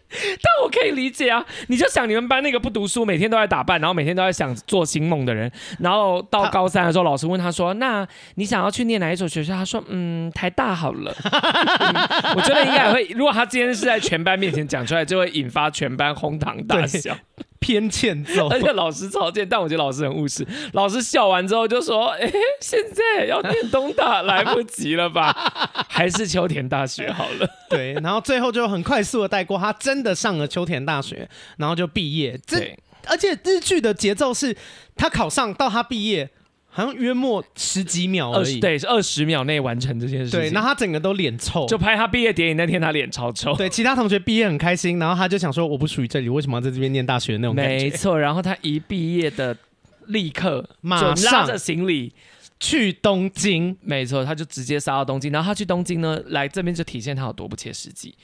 但我可以理解啊，你就想你们班那个不读书，每天都在打扮，然后每天都在想做新梦的人，然后到高三的时候，老师问他说：“那你想要去念哪一所学校？”他说：“嗯，台大好了。嗯 ”我觉得应该也会，如果他今天是在全班面前讲出来，就会引发全班哄堂大笑。偏欠揍，而且老师超贱，但我觉得老师很务实。老师笑完之后就说：“ 哎、欸，现在要念东大来不及了吧？还是秋田大学好了。”对，然后最后就很快速的带过，他真的上了秋田大学，然后就毕业。这对而且日剧的节奏是，他考上到他毕业。好像约莫十几秒而已，对，是二十秒内完成这件事情。对，然后他整个都脸臭，就拍他毕业典礼那天，他脸超臭。对，其他同学毕业很开心，然后他就想说：“我不属于这里，为什么要在这边念大学？”那种感觉。没错，然后他一毕业的立刻马上拉着行李去东京。没错，他就直接杀到东京。然后他去东京呢，来这边就体现他有多不切实际。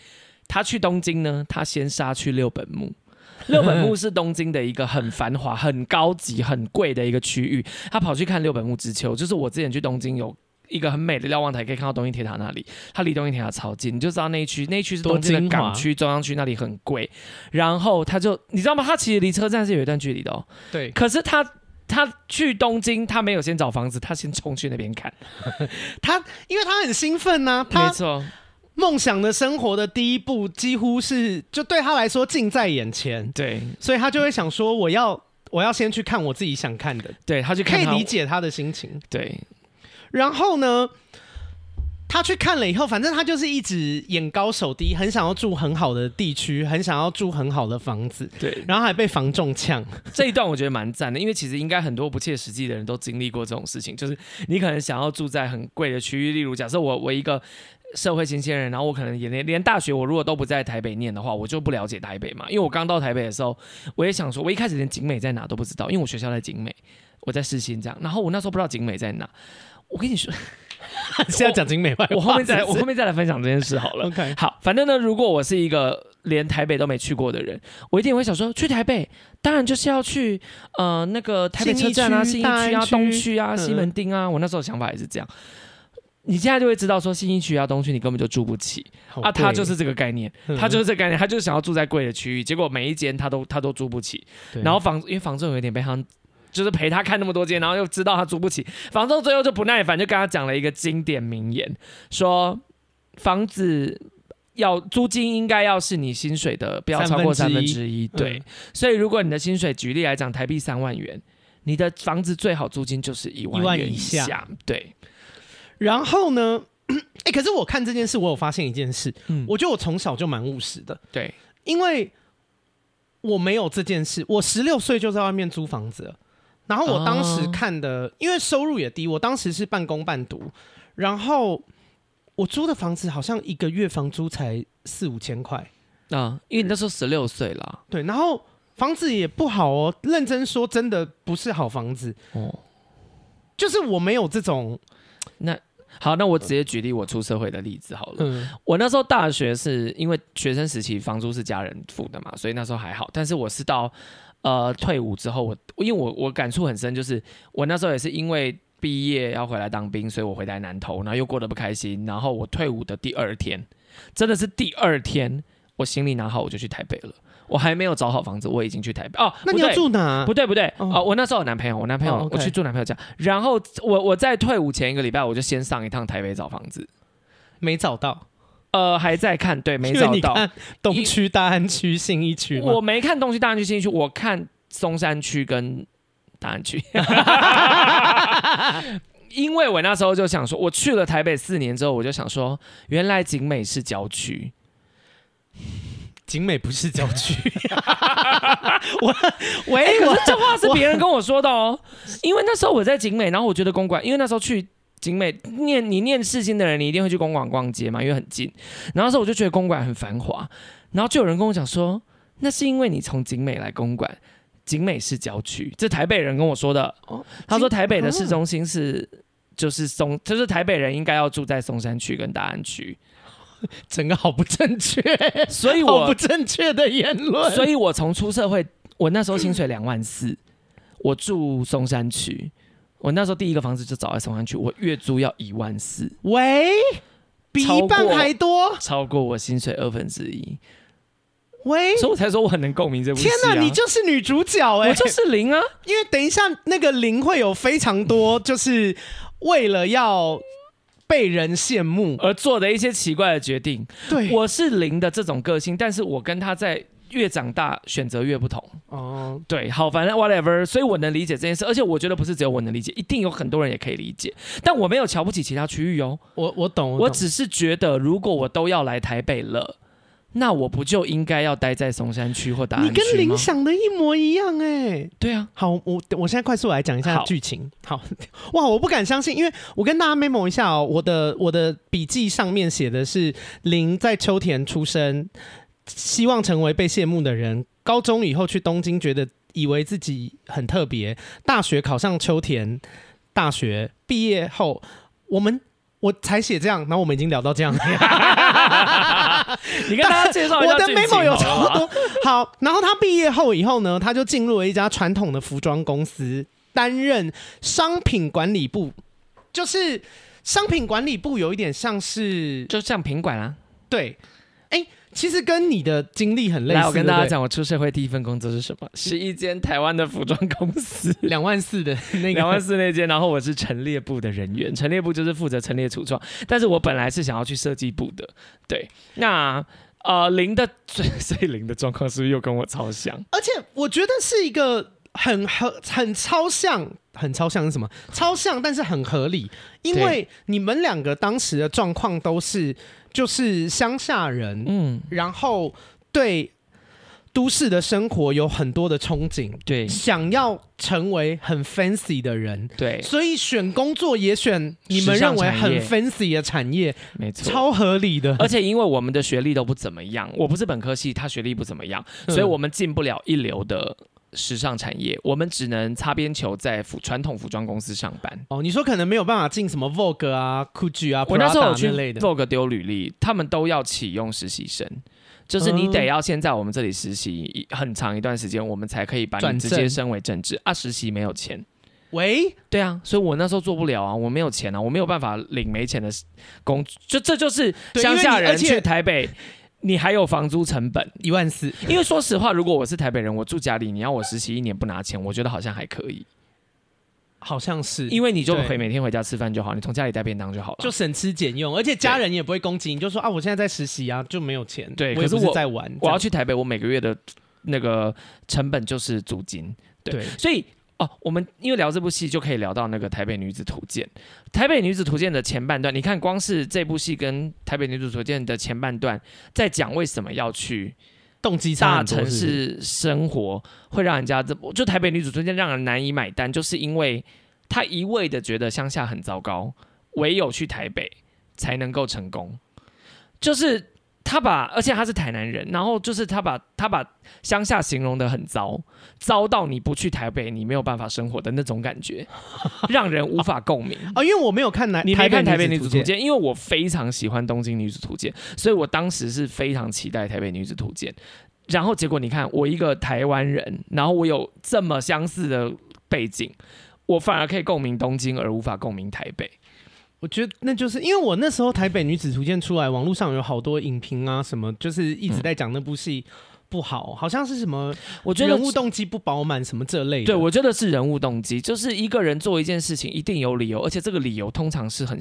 他去东京呢，他先杀去六本木。六本木是东京的一个很繁华、很高级、很贵的一个区域。他跑去看六本木之丘，就是我之前去东京有一个很美的瞭望台，可以看到东京铁塔那里。它离东京铁塔超近，你就知道那一区，那一区是东京的港区、中央区，那里很贵。然后他就，你知道吗？他其实离车站是有一段距离的哦。对。可是他他去东京，他没有先找房子，他先冲去那边看。他因为他很兴奋呢、啊。没错。梦想的生活的第一步，几乎是就对他来说近在眼前。对，所以他就会想说：“我要，我要先去看我自己想看的。”对，他就可以理解他的心情。对，然后呢，他去看了以后，反正他就是一直眼高手低，很想要住很好的地区，很想要住很好的房子。对，然后还被房仲呛。这一段我觉得蛮赞的，因为其实应该很多不切实际的人都经历过这种事情，就是你可能想要住在很贵的区域，例如假设我我一个。社会新鲜人，然后我可能也连连大学，我如果都不在台北念的话，我就不了解台北嘛。因为我刚到台北的时候，我也想说，我一开始连景美在哪都不知道，因为我学校在景美，我在世新这样。然后我那时候不知道景美在哪，我跟你说，现在讲景美话，我后面再来，我后面再来分享这件事好了。OK，好，反正呢，如果我是一个连台北都没去过的人，我一定会想说，去台北当然就是要去呃那个台北车站啊、信义区啊、东区啊、西门町啊。我那时候想法也是这样。你现在就会知道，说新一区啊、东区，你根本就住不起啊。他就是这个概念，他就是这个概念，他就是想要住在贵的区域，结果每一间他都他都住不起。然后房因为房仲有一点被他，就是陪他看那么多间，然后又知道他租不起，房仲最后就不耐烦，就跟他讲了一个经典名言，说房子要租金应该要是你薪水的不要超过三分之一。对，所以如果你的薪水举例来讲台币三万元，你的房子最好租金就是一万元以下。对。然后呢？哎、欸，可是我看这件事，我有发现一件事。嗯，我觉得我从小就蛮务实的。对，因为我没有这件事，我十六岁就在外面租房子了。然后我当时看的，哦、因为收入也低，我当时是半工半读。然后我租的房子好像一个月房租才四五千块啊，因为你那时候十六岁了。对，然后房子也不好哦，认真说，真的不是好房子哦。就是我没有这种那。好，那我直接举例我出社会的例子好了。嗯，我那时候大学是因为学生时期房租是家人付的嘛，所以那时候还好。但是我是到呃退伍之后，我因为我我感触很深，就是我那时候也是因为毕业要回来当兵，所以我回来南投，然后又过得不开心。然后我退伍的第二天，真的是第二天，我行李拿好我就去台北了。我还没有找好房子，我已经去台北哦。那你要住哪？不对不对哦，哦，我那时候有男朋友，我男朋友、我去住男朋友家。然后我我在退伍前一个礼拜，我就先上一趟台北找房子，没找到。呃，还在看，对，没找到。东区、大安区、信义区，我没看东区、大安区、信义区，我看松山区跟大安区。因为我那时候就想说，我去了台北四年之后，我就想说，原来景美是郊区。景美不是郊区，我喂，欸、可是这话是别人跟我说的哦。因为那时候我在景美，然后我觉得公馆，因为那时候去景美念你念世新的人，你一定会去公馆逛街嘛，因为很近。然后那时候我就觉得公馆很繁华，然后就有人跟我讲说，那是因为你从景美来公馆，景美是郊区，这台北人跟我说的。哦、他说台北的市中心是就是松，就是台北人应该要住在松山区跟大安区。整个好不正确，所以我好不正确的言论。所以我从出社会，我那时候薪水两万四，我住松山区，我那时候第一个房子就找在松山区，我月租要一万四。喂，比一半还多，超过我薪水二分之一。喂，所以我才说我很能共鸣这部戏、啊。天哪，你就是女主角哎、欸，我就是零啊！因为等一下那个零会有非常多，就是为了要被人羡慕而做的一些奇怪的决定。对，我是零的这种个性，但是我跟他在越长大选择越不同。哦，对，好，反正 whatever，所以我能理解这件事，而且我觉得不是只有我能理解，一定有很多人也可以理解。但我没有瞧不起其他区域哦，我我懂，我懂，我只是觉得如果我都要来台北了。那我不就应该要待在松山区或大安区？你跟林想的一模一样哎、欸。对啊，好，我我现在快速来讲一下剧情。好，好，哇，我不敢相信，因为我跟大家 memo 一下哦，我的我的笔记上面写的是林在秋田出生，希望成为被羡慕的人。高中以后去东京，觉得以为自己很特别。大学考上秋田大学，毕业后我们。我才写这样，然后我们已经聊到这样。你跟大家介绍一下，我的 memo 有超多。好，然后他毕业后以后呢，他就进入了一家传统的服装公司，担任商品管理部。就是商品管理部有一点像是，就像品管啊。对，哎、欸。其实跟你的经历很类似。来，我跟大家讲，我出社会第一份工作是什么？是一间台湾的服装公司，两万四的那个，两万四那间。然后我是陈列部的人员，陈列部就是负责陈列橱窗。但是我本来是想要去设计部的。对，那呃零的，最最零的状况是不是又跟我超像？而且我觉得是一个很很很超像，很超像是什么？超像，但是很合理，因为你们两个当时的状况都是。就是乡下人，嗯，然后对都市的生活有很多的憧憬，对，想要成为很 fancy 的人，对，所以选工作也选你们认为很 fancy 的产业，没错，超合理的。而且因为我们的学历都不怎么样，我不是本科系，他学历不怎么样，所以我们进不了一流的。时尚产业，我们只能擦边球，在服传统服装公司上班。哦，你说可能没有办法进什么 Vogue 啊、Gucci 啊，我那时候有去 Vogue 丢履历，他们都要启用实习生，就是你得要先在我们这里实习很长一段时间，我们才可以把你直接升为正职啊。实习没有钱，喂，对啊，所以我那时候做不了啊，我没有钱啊，我没有办法领没钱的工，就这就是乡下人去台北。你还有房租成本。一万四，因为说实话，如果我是台北人，我住家里，你要我实习一年不拿钱，我觉得好像还可以，好像是，因为你就可以每天回家吃饭就好，你从家里带便当就好了，就省吃俭用，而且家人也不会攻击你，就说啊，我现在在实习啊，就没有钱，对，可是我在玩，我要去台北，我每个月的那个成本就是租金，对，对。所以。哦，我们因为聊这部戏就可以聊到那个《台北女子图鉴》。《台北女子图鉴》的前半段，你看，光是这部戏跟《台北女子图鉴》的前半段，在讲为什么要去动机大城市生活，会让人家这就《台北女子图鉴》让人难以买单，就是因为他一味的觉得乡下很糟糕，唯有去台北才能够成功，就是。他把，而且他是台南人，然后就是他把他把乡下形容的很糟，糟到你不去台北，你没有办法生活的那种感觉，让人无法共鸣啊、哦！因为我没有看南，你没看《台北女子图鉴》，因为我非常喜欢《东京女子图鉴》，所以我当时是非常期待《台北女子图鉴》。然后结果你看，我一个台湾人，然后我有这么相似的背景，我反而可以共鸣东京，而无法共鸣台北。我觉得那就是因为我那时候《台北女子图鉴》出来，网络上有好多影评啊，什么就是一直在讲那部戏不好，嗯、好像是什么，我觉得人物动机不饱满什么这类的。对，我觉得是人物动机，就是一个人做一件事情一定有理由，而且这个理由通常是很，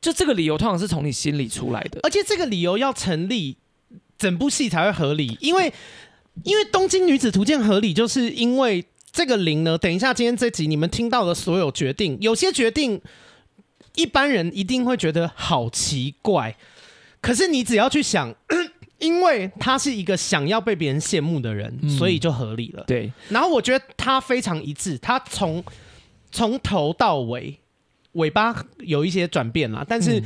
就这个理由通常是从你心里出来的，而且这个理由要成立，整部戏才会合理。因为因为《东京女子图鉴》合理，就是因为这个零呢。等一下，今天这集你们听到的所有决定，有些决定。一般人一定会觉得好奇怪，可是你只要去想，因为他是一个想要被别人羡慕的人，嗯，所以就合理了。对，然后我觉得他非常一致，他从从头到尾，尾巴有一些转变啦，但是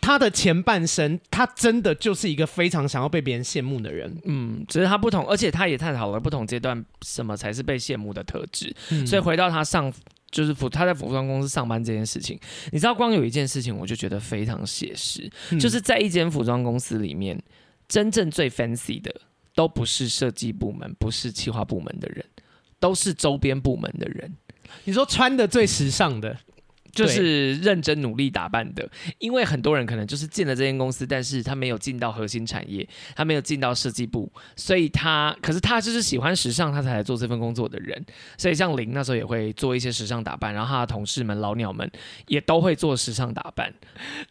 他的前半生，他真的就是一个非常想要被别人羡慕的人。嗯，只是他不同，而且他也探讨了不同阶段什么才是被羡慕的特质，嗯，所以回到他上。就是服他在服装公司上班这件事情，你知道，光有一件事情我就觉得非常写实，嗯，就是在一间服装公司里面，真正最 fancy 的都不是设计部门，不是企划部门的人，都是周边部门的人。你说穿的最时尚的，就是认真努力打扮的，因为很多人可能就是进了这间公司，但是他没有进到核心产业，他没有进到设计部，所以他可是他就是喜欢时尚，他才来做这份工作的人。所以像林那时候也会做一些时尚打扮，然后他的同事们老鸟们也都会做时尚打扮。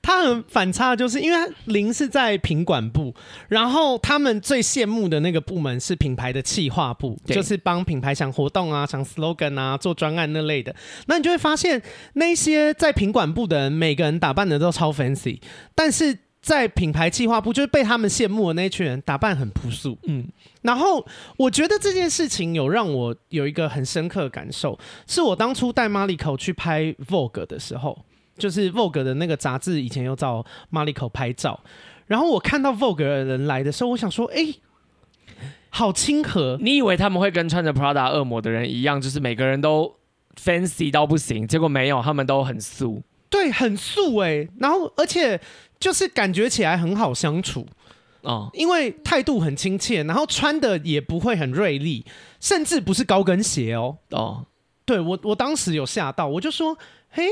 他很反差，就是因为林是在品管部，然后他们最羡慕的那个部门是品牌的企划部，就是帮品牌想活动啊、想 slogan 啊、做专案那类的。那你就会发现那些。在品管部的人，每个人打扮的都超 fancy，但是在品牌计划部，就是被他们羡慕的那群人打扮很朴素。嗯，然后我觉得这件事情有让我有一个很深刻的感受，是我当初带 Mariko 去拍 Vogue 的时候，就是 Vogue 的那个杂志以前有找 Mariko 拍照，然后我看到 Vogue 的人来的时候，我想说，哎、欸，好亲和。你以为他们会跟穿着 Prada 恶魔的人一样，就是每个人都 fancy 到不行，结果没有，他们都很素，对，很素哎、欸，然后而且就是感觉起来很好相处。哦，因为态度很亲切，然后穿的也不会很锐利，甚至不是高跟鞋哦。哦，对我我当时有吓到，我就说嘿。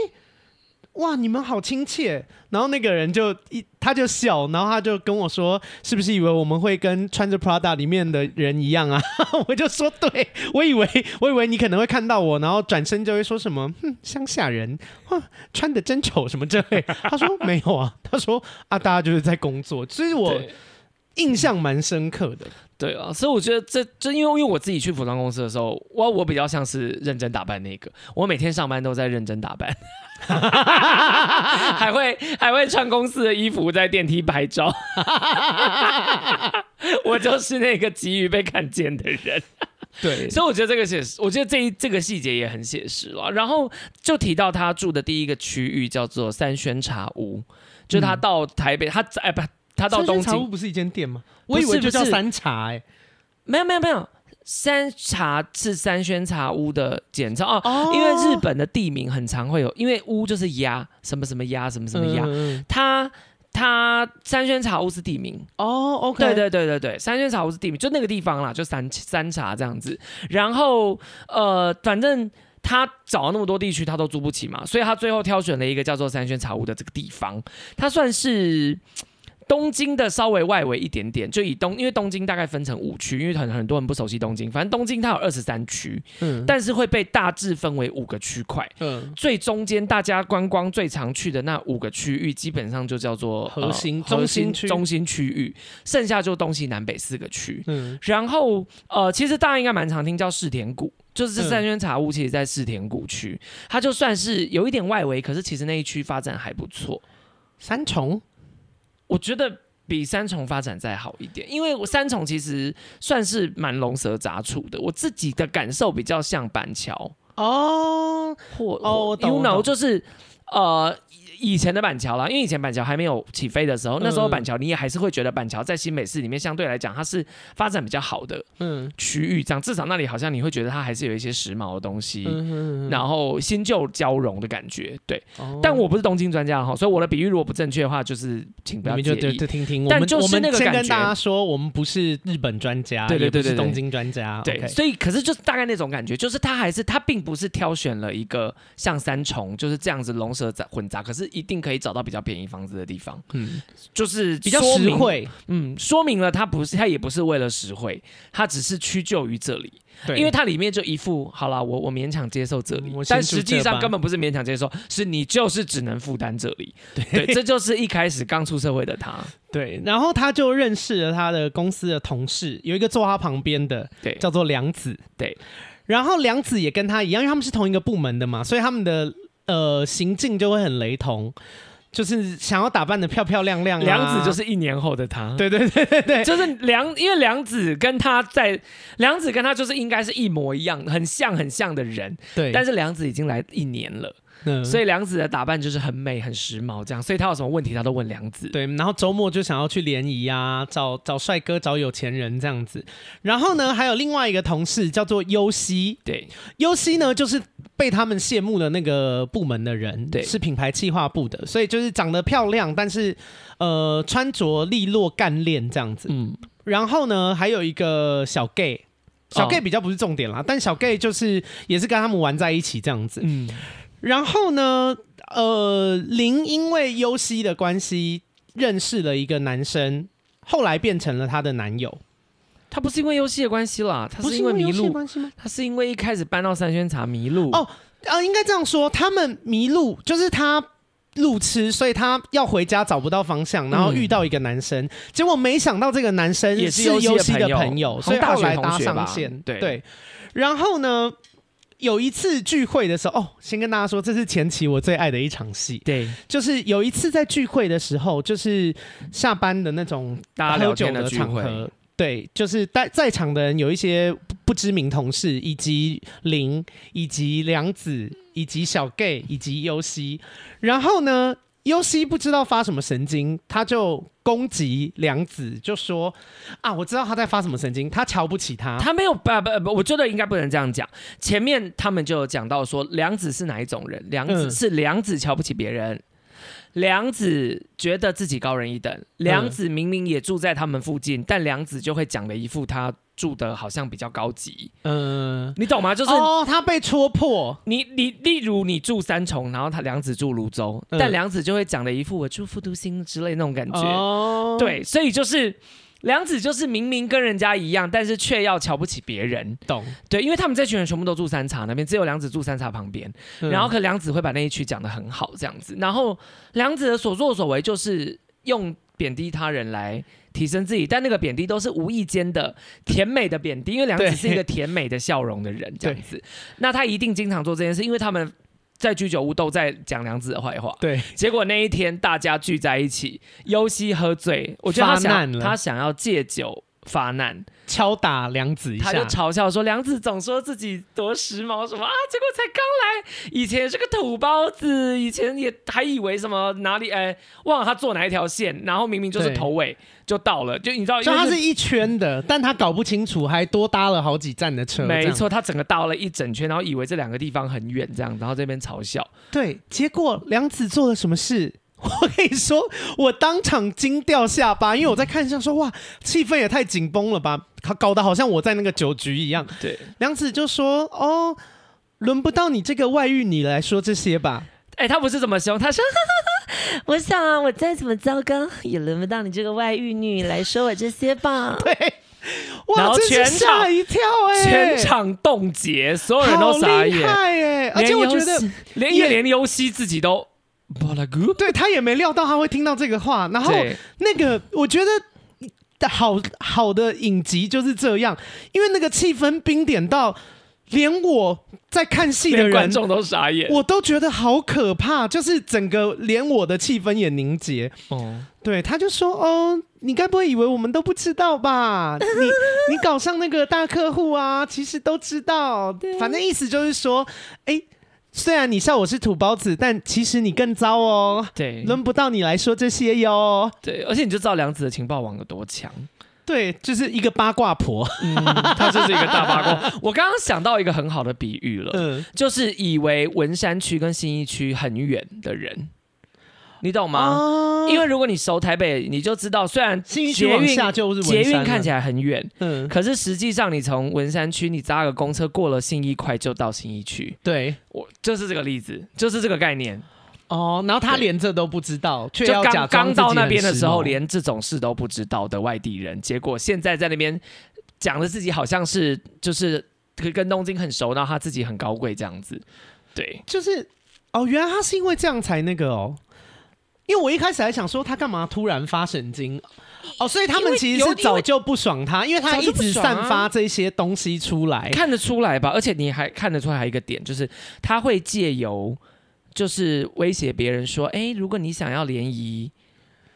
哇，你们好亲切！然后那个人就一他就笑，然后他就跟我说：“是不是以为我们会跟穿着 Prada 里面的人一样啊？” 我就说：“对，我以为我以为你可能会看到我，然后转身就会说什么‘哼，乡下人，哇，穿的真丑’什么之类。”他说：“没有啊。”他说：“啊，大家就是在工作。”所以我印象蛮深刻的。对啊，所以我觉得这就因为因为我自己去服装公司的时候，我我比较像是认真打扮那个，我每天上班都在认真打扮。还会还会穿公司的衣服在电梯拍照，我就是那个急于被看见的人。对，所以我觉得这个写实，我觉得这一这个细节也很写实了。然后就提到他住的第一个区域叫做三轩茶屋，就他到台北，他哎不，他到东京。茶屋不是一间店吗？我以为就叫三茶哎、欸，没有没有没有。三茶是三轩茶屋的简称。哦，哦，因为日本的地名很常会有，因为屋就是鸭，什么什么鸭，什么什么鸭，嗯、它它三轩茶屋是地名。哦，OK，对对对对对，三轩茶屋是地名，就那个地方啦，就三三茶这样子，然后呃，反正他找了那么多地区，他都租不起嘛，所以他最后挑选了一个叫做三轩茶屋的这个地方，他算是。东京的稍微外围一点点，就以东，因为东京大概分成五区，因为很很多人不熟悉东京，反正东京它有二十三区，嗯，但是会被大致分为五个区块，嗯，最中间大家观光最常去的那五个区域，基本上就叫做核心、呃、中心区、中心区域，剩下就东西南北四个区，嗯，然后呃，其实大家应该蛮常听叫世田谷，就是这三轩茶屋，其实在世田谷区，它就算是有一点外围，可是其实那一区发展还不错，三重。我觉得比三重发展再好一点，因为我三重其实算是蛮龙蛇杂处的。我自己的感受比较像板桥哦，或哦，you know，就是呃。以前的板桥啦，因为以前板桥还没有起飞的时候，嗯、那时候板桥你也还是会觉得板桥在新北市里面相对来讲它是发展比较好的嗯区域，这样至少那里好像你会觉得它还是有一些时髦的东西，然后新旧交融的感觉，对。哦、但我不是东京专家哈，所以我的比喻如果不正确的话，就是请不要介意。就就听听，但就是那个感觉。先跟大家说，我们不是日本专家，对对对对，东京专家，对。所以可是就是大概那种感觉，就是他还是他并不是挑选了一个像三重就是这样子龙蛇杂混杂，可是一定可以找到比较便宜房子的地方，嗯，就是比较实惠，嗯，说明了它不是，它也不是为了实惠，它只是屈就于这里，对，因为它里面就一副好了，我我勉强接受这里，嗯、但实际上根本不是勉强接受，是你就是只能负担这里，对，对，这就是一开始刚出社会的他，对，然后他就认识了他的公司的同事，有一个坐他旁边的，对，叫做梁子，对，然后梁子也跟他一样，因为他们是同一个部门的嘛，所以他们的。呃，行径就会很雷同，就是想要打扮的漂漂亮亮，啊。梁子就是一年后的他，对对对对对，就是梁，因为梁子跟他在，梁子跟他就是应该是一模一样，很像很像的人，对。但是梁子已经来一年了。嗯、所以梁子的打扮就是很美、很时髦，这样。所以他有什么问题，他都问梁子。对，然后周末就想要去联谊啊，找找帅哥、找有钱人这样子。然后呢，还有另外一个同事叫做优西，对，优西呢就是被他们羡慕的那个部门的人，对，是品牌企划部的，所以就是长得漂亮，但是呃穿着利落、干练这样子。嗯，然后呢，还有一个小 gay，小 gay 比较不是重点啦，哦、但小 gay 就是也是跟他们玩在一起这样子。嗯。然后呢，呃，林因为优希的关系认识了一个男生，后来变成了她的男友。他不是因为游戏的关系啦，他是因为迷路关系吗？他是因为一开始搬到三轩茶迷路。哦，啊，应该这样说，他们迷路就是他路痴，所以他要回家找不到方向，然后遇到一个男生，嗯、结果没想到这个男生也是游戏的朋友，所以后来搭上线。对对，然后呢，有一次聚会的时候，哦，先跟大家说，这是前期我最爱的一场戏。对，就是有一次在聚会的时候，就是下班的那种大家喝酒的场合。对，就是在在场的人有一些不知名同事，以及林，以及梁子，以及小 gay，以及优西。然后呢，优希不知道发什么神经，他就攻击梁子，就说：“啊，我知道他在发什么神经，他瞧不起他。”他没有，不不不，我觉得应该不能这样讲。前面他们就有讲到说，梁子是哪一种人？梁子是梁子瞧不起别人。嗯梁子觉得自己高人一等，梁子明明也住在他们附近，嗯、但梁子就会讲了一副他住的好像比较高级。嗯，你懂吗？就是哦，他被戳破。你你例如你住三重，然后他梁子住泸州，嗯、但梁子就会讲的一副我住复都心之类那种感觉。哦，对，所以就是。梁子就是明明跟人家一样，但是却要瞧不起别人，懂？对，因为他们这群人全部都住三茶那边，只有梁子住三茶旁边，嗯、然后可梁子会把那一区讲的很好，这样子。然后梁子的所作所为就是用贬低他人来提升自己，但那个贬低都是无意间的甜美的贬低，因为梁子是一个甜美的笑容的人，这样子。那他一定经常做这件事，因为他们。在居酒屋都在讲梁子的坏话，对，结果那一天大家聚在一起，优西喝醉，我觉得他想他想要借酒发难。敲打梁子一下，他就嘲笑说：“梁子总说自己多时髦什么啊，结果才刚来，以前是个土包子，以前也还以为什么哪里哎，忘了他坐哪一条线，然后明明就是头尾就到了，就你知道，就他是一圈的，但他搞不清楚，还多搭了好几站的车。没错，他整个到了一整圈，然后以为这两个地方很远，这样，然后这边嘲笑。对，结果梁子做了什么事？”我跟你说，我当场惊掉下巴，因为我在看上说，哇，气氛也太紧绷了吧，他搞得好像我在那个酒局一样。对，梁子就说：“哦，轮不到你这个外遇女来说这些吧？”哎、欸，他不是这么凶，他说：“我想啊，我再怎么糟糕，也轮不到你这个外遇女来说我这些吧。”对，哇，然后全场吓一跳、欸，哎，全场冻结，所有人都傻眼，哎，而且我觉得连连优希自己都。对，他也没料到他会听到这个话，然后那个我觉得好好的影集就是这样，因为那个气氛冰点到连我在看戏的人观众都傻眼，我都觉得好可怕，就是整个连我的气氛也凝结。哦，对，他就说：“哦，你该不会以为我们都不知道吧？你你搞上那个大客户啊，其实都知道。反正意思就是说，哎。”虽然你笑我是土包子，但其实你更糟哦。对，轮不到你来说这些哟。对，而且你就知道梁子的情报网有多强。对，就是一个八卦婆，嗯，他就是一个大八卦。我刚刚想到一个很好的比喻了，嗯，就是以为文山区跟新义区很远的人。你懂吗？哦、因为如果你熟台北，你就知道，虽然捷运捷运看起来很远，嗯，可是实际上你从文山区你搭个公车过了信义快就到信义区。对，我就是这个例子，就是这个概念。哦，然后他连这都不知道，却要假装刚到那边的时候连这种事都不知道的外地人，结果现在在那边讲的自己好像是就是跟东京很熟，然后他自己很高贵这样子。对，就是哦，原来他是因为这样才那个哦。因为我一开始还想说他干嘛突然发神经哦，所以他们其实是早就不爽他，因为他一直散发这些东西出来，看得出来吧？而且你还看得出来还有一个点，就是他会借由就是威胁别人说，哎，如果你想要联谊。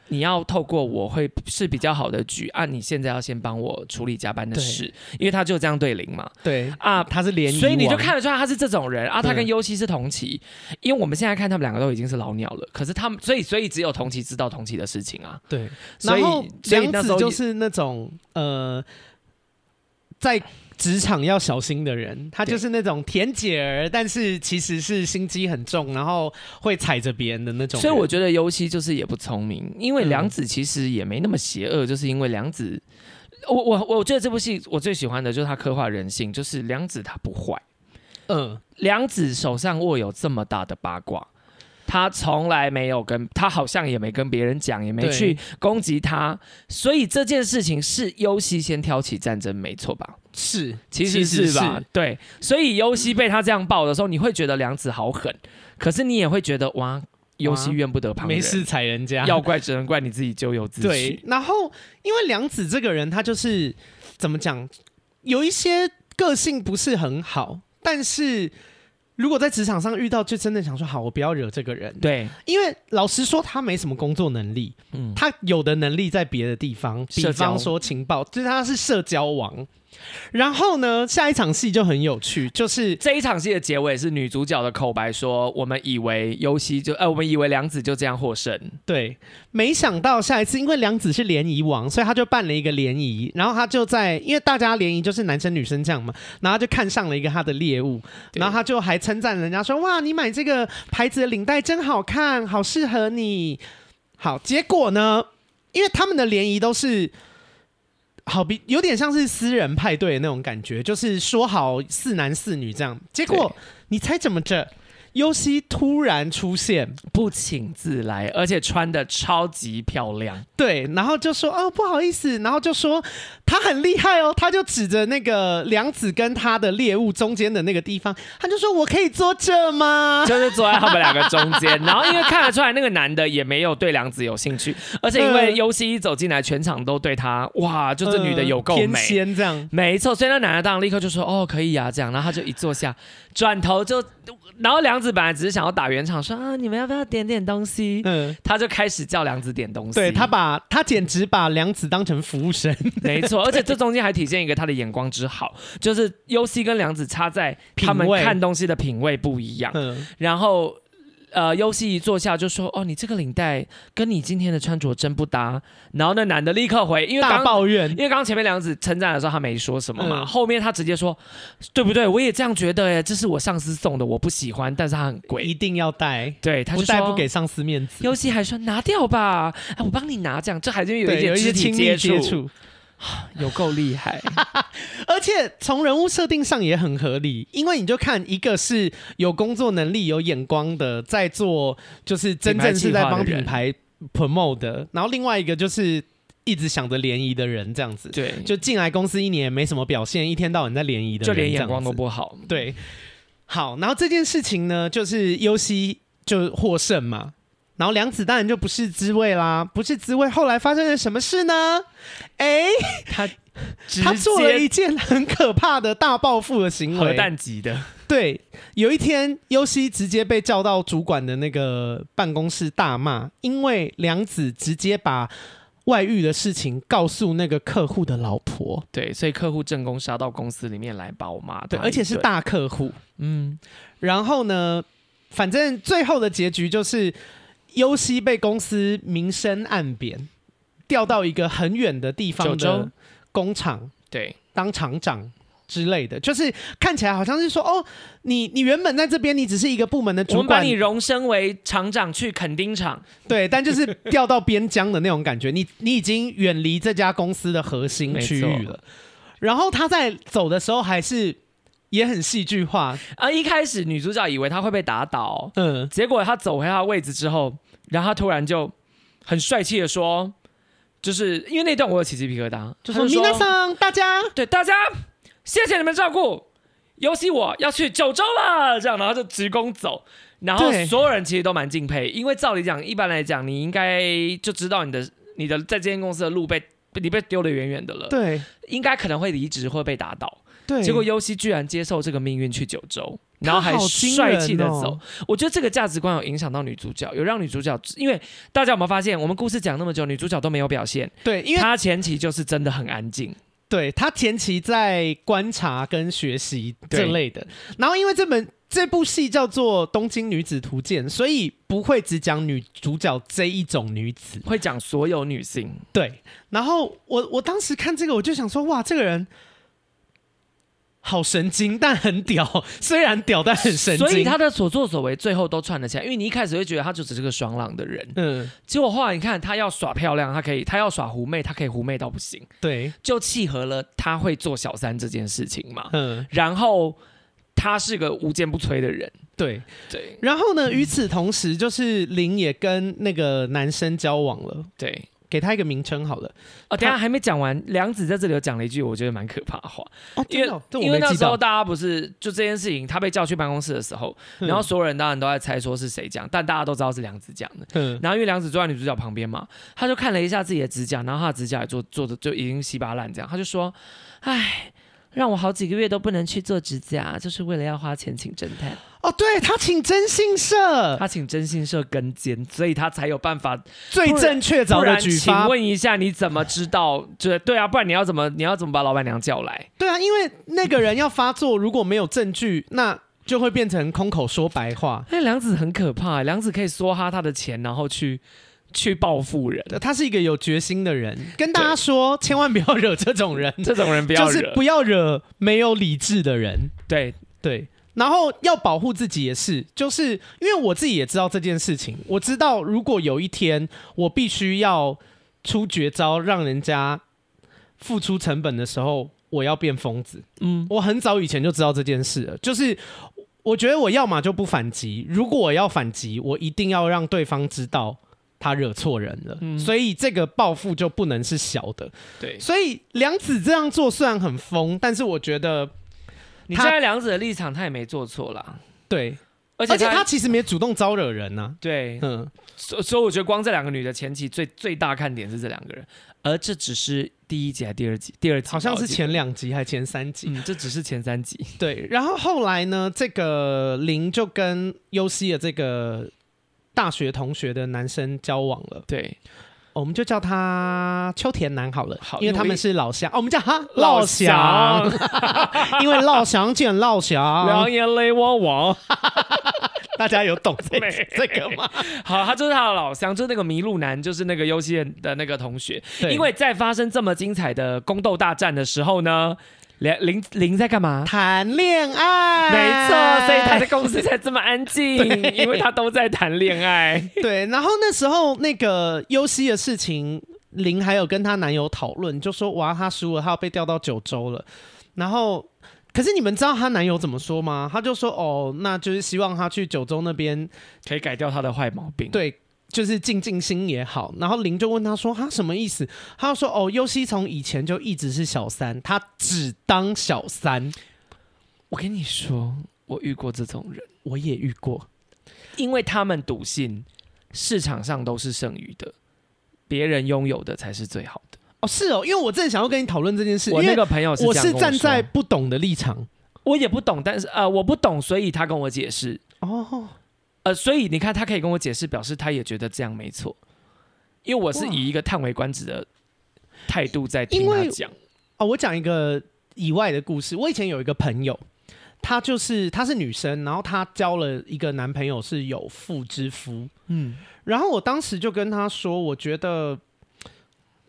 你要透过我会是比较好的局啊！你现在要先帮我处理加班的事，因为他就这样对林嘛。对啊，他是连，所以你就看得出来他是这种人啊。他跟优希是同期，因为我们现在看他们两个都已经是老鸟了，可是他们所以所以只有同期知道同期的事情啊。对，然后梁子就是那种呃，在。职场要小心的人，他就是那种甜姐儿，但是其实是心机很重，然后会踩着别人的那种。所以我觉得尤其就是也不聪明，因为梁子其实也没那么邪恶，就是因为梁子，我我我觉得这部戏我最喜欢的就是他刻画人性，就是梁子他不坏，嗯，梁子手上握有这么大的八卦。他从来没有跟他，好像也没跟别人讲，也没去攻击他，所以这件事情是优西先挑起战争，没错吧？是，其实是吧？是对，所以优西被他这样抱的时候，你会觉得梁子好狠，可是你也会觉得哇，优西怨不得旁人，没事踩人家，要怪只能怪你自己咎由自取。对，然后因为梁子这个人，他就是怎么讲，有一些个性不是很好，但是。如果在职场上遇到，就真的想说好，我不要惹这个人。对，因为老实说，他没什么工作能力，嗯，他有的能力在别的地方，比方说情报，就是他是社交王。然后呢，下一场戏就很有趣，就是这一场戏的结尾是女主角的口白说：“我们以为优西就呃，我们以为梁子就这样获胜，对，没想到下一次，因为梁子是联谊王，所以他就办了一个联谊，然后他就在，因为大家联谊就是男生女生这样嘛，然后他就看上了一个他的猎物，然后他就还称赞人家说：哇，你买这个牌子的领带真好看，好适合你。好，结果呢，因为他们的联谊都是。”好比有点像是私人派对的那种感觉，就是说好四男四女这样，结果你猜怎么着？优西突然出现，不请自来，而且穿的超级漂亮。对，然后就说哦，不好意思，然后就说他很厉害哦，他就指着那个梁子跟他的猎物中间的那个地方，他就说我可以坐这吗？就是坐在他们两个中间。然后因为看得出来那个男的也没有对梁子有兴趣，而且因为优西一走进来，全场都对他哇，就这女的有够美，天仙这样。没错，所以那男的当然立刻就说哦，可以啊，这样，然后他就一坐下，转头就。然后梁子本来只是想要打圆场，说啊，你们要不要点点东西？嗯，他就开始叫梁子点东西。对，他把他简直把梁子当成服务生，没错。而且这中间还体现一个他的眼光之好，就是 U C 跟梁子差在他们看东西的品味不一样。嗯，然后。呃，优西一坐下就说：“哦，你这个领带跟你今天的穿着真不搭。”然后那男的立刻回，因为刚大抱怨，因为刚刚前面梁子称赞的时候他没说什么嘛，嗯、后面他直接说：“对不对？我也这样觉得耶，这是我上司送的，我不喜欢，但是他很贵，一定要戴。”对，他就不戴不给上司面子。优西还说：“拿掉吧，哎，我帮你拿。”这样，这还是有一点肢体接触。有够厉害，而且从人物设定上也很合理，因为你就看一个是有工作能力、有眼光的，在做就是真正是在帮品牌 promote 的，然后另外一个就是一直想着联谊的人，这样子，对，就进来公司一年没什么表现，一天到晚在联谊的人，就连眼光都不好，对，好，然后这件事情呢，就是优西就获胜嘛。然后梁子当然就不是滋味啦，不是滋味。后来发生了什么事呢？哎，他他做了一件很可怕的大报复的行为，核弹级的。对，有一天优西直接被叫到主管的那个办公室大骂，因为梁子直接把外遇的事情告诉那个客户的老婆。对，所以客户正宫杀到公司里面来把我骂。对，而且是大客户。嗯，然后呢，反正最后的结局就是。优西被公司明升暗贬，调到一个很远的地方的工厂，对，当厂长之类的，就是看起来好像是说，哦，你你原本在这边，你只是一个部门的主管，我们把你荣升为厂长去垦丁厂，对，但就是调到边疆的那种感觉，你你已经远离这家公司的核心区域了。然后他在走的时候还是。也很戏剧化。啊！一开始女主角以为他会被打倒，嗯，结果他走回他的位置之后，然后他突然就很帅气的说，就是因为那段我有起鸡皮疙瘩，就说皆さん大家。对大家，谢谢你们照顾，尤其我要去九州了，这样，然后就鞠躬走，然后所有人其实都蛮敬佩，因为照理讲，一般来讲，你应该就知道你的你的在这间公司的路被你被丢得远远的了，对，应该可能会离职或被打倒。对结果优西居然接受这个命运去九州，然后还帅气的走。哦、我觉得这个价值观有影响到女主角，有让女主角，因为大家有没有发现，我们故事讲那么久，女主角都没有表现。对，因为她前期就是真的很安静。对，她前期在观察跟学习这类的。然后因为这本这部戏叫做《东京女子图鉴》，所以不会只讲女主角这一种女子，会讲所有女性。对，然后我我当时看这个，我就想说，哇，这个人。好神经，但很屌。虽然屌，但很神经。所以他的所作所为最后都串了起来。因为你一开始会觉得他就只是个爽朗的人，嗯。结果后来你看，他要耍漂亮，他可以；他要耍狐媚，他可以狐媚到不行。对，就契合了他会做小三这件事情嘛。嗯。然后他是个无坚不摧的人。对对，然后呢，与此同时，就是林也跟那个男生交往了。对。给他一个名称好了。哦，等下还没讲完，梁子在这里有讲了一句我觉得蛮可怕的话。哦，因为因为那时候大家不是就这件事情，他被叫去办公室的时候，然后所有人当然都在猜说是谁讲，但大家都知道是梁子讲的。嗯。然后因为梁子坐在女主角旁边嘛，他就看了一下自己的指甲，然后他的指甲也做做的就已经稀巴烂这样，他就说：“唉。”让我好几个月都不能去做指甲，就是为了要花钱请侦探。哦，对，他请征信社，他请征信社跟监，所以他才有办法最正确凿的举发。请问一下，你怎么知道？这对啊，不然你要怎么你要怎么把老板娘叫来？对啊，因为那个人要发作，如果没有证据，那就会变成空口说白话。那梁子很可怕，梁子可以梭哈他的钱，然后去。去报复人，他是一个有决心的人。跟大家说，千万不要惹这种人，这种人不要惹，就是不要惹没有理智的人。对对，然后要保护自己也是，就是因为我自己也知道这件事情。我知道，如果有一天我必须要出绝招，让人家付出成本的时候，我要变疯子。嗯，我很早以前就知道这件事了，就是我觉得我要么就不反击，如果我要反击，我一定要让对方知道。他惹错人了，嗯、所以这个报复就不能是小的。对，所以梁子这样做虽然很疯，但是我觉得，你站在梁子的立场，他也没做错啦。对，而且，而且他其实没主动招惹人呢、啊。对，嗯，所所以我觉得光这两个女的前期最最大看点是这两个人，而这只是第一集还是第二集？第二集好像是前两集还是前三集？嗯，这只是前三集。对，然后后来呢，这个林就跟优希的这个。大学同学的男生交往了，对，我们就叫他秋田男好了，好，因为他们是老乡，哦，我们叫他老乡，因为老乡见老乡，两眼泪汪汪，大家有懂这 这个吗？好，他就是他的老乡，就是那个麋鹿男，就是那个优希的那个同学，因为在发生这么精彩的宫斗大战的时候呢。林林林在干嘛？谈恋爱，没错，所以他的公司才这么安静，因为他都在谈恋爱。对，然后那时候那个优西的事情，林还有跟她男友讨论，就说哇，她输了，她要被调到九州了。然后，可是你们知道她男友怎么说吗？他就说哦，那就是希望她去九州那边可以改掉她的坏毛病。对。就是静静心也好，然后林就问他说：“他什么意思？”他说：“哦，优希从以前就一直是小三，他只当小三。”我跟你说，我遇过这种人，我也遇过，因为他们笃信市场上都是剩余的，别人拥有的才是最好的。哦，是哦，因为我正想要跟你讨论这件事。我那个朋友是我是站在不懂的立场，我也不懂，但是呃，我不懂，所以他跟我解释。哦。呃，所以你看，他可以跟我解释，表示他也觉得这样没错，因为我是以一个叹为观止的态度在听他讲。哦，我讲一个以外的故事。我以前有一个朋友，她就是她是女生，然后她交了一个男朋友是有妇之夫，嗯，然后我当时就跟她说，我觉得，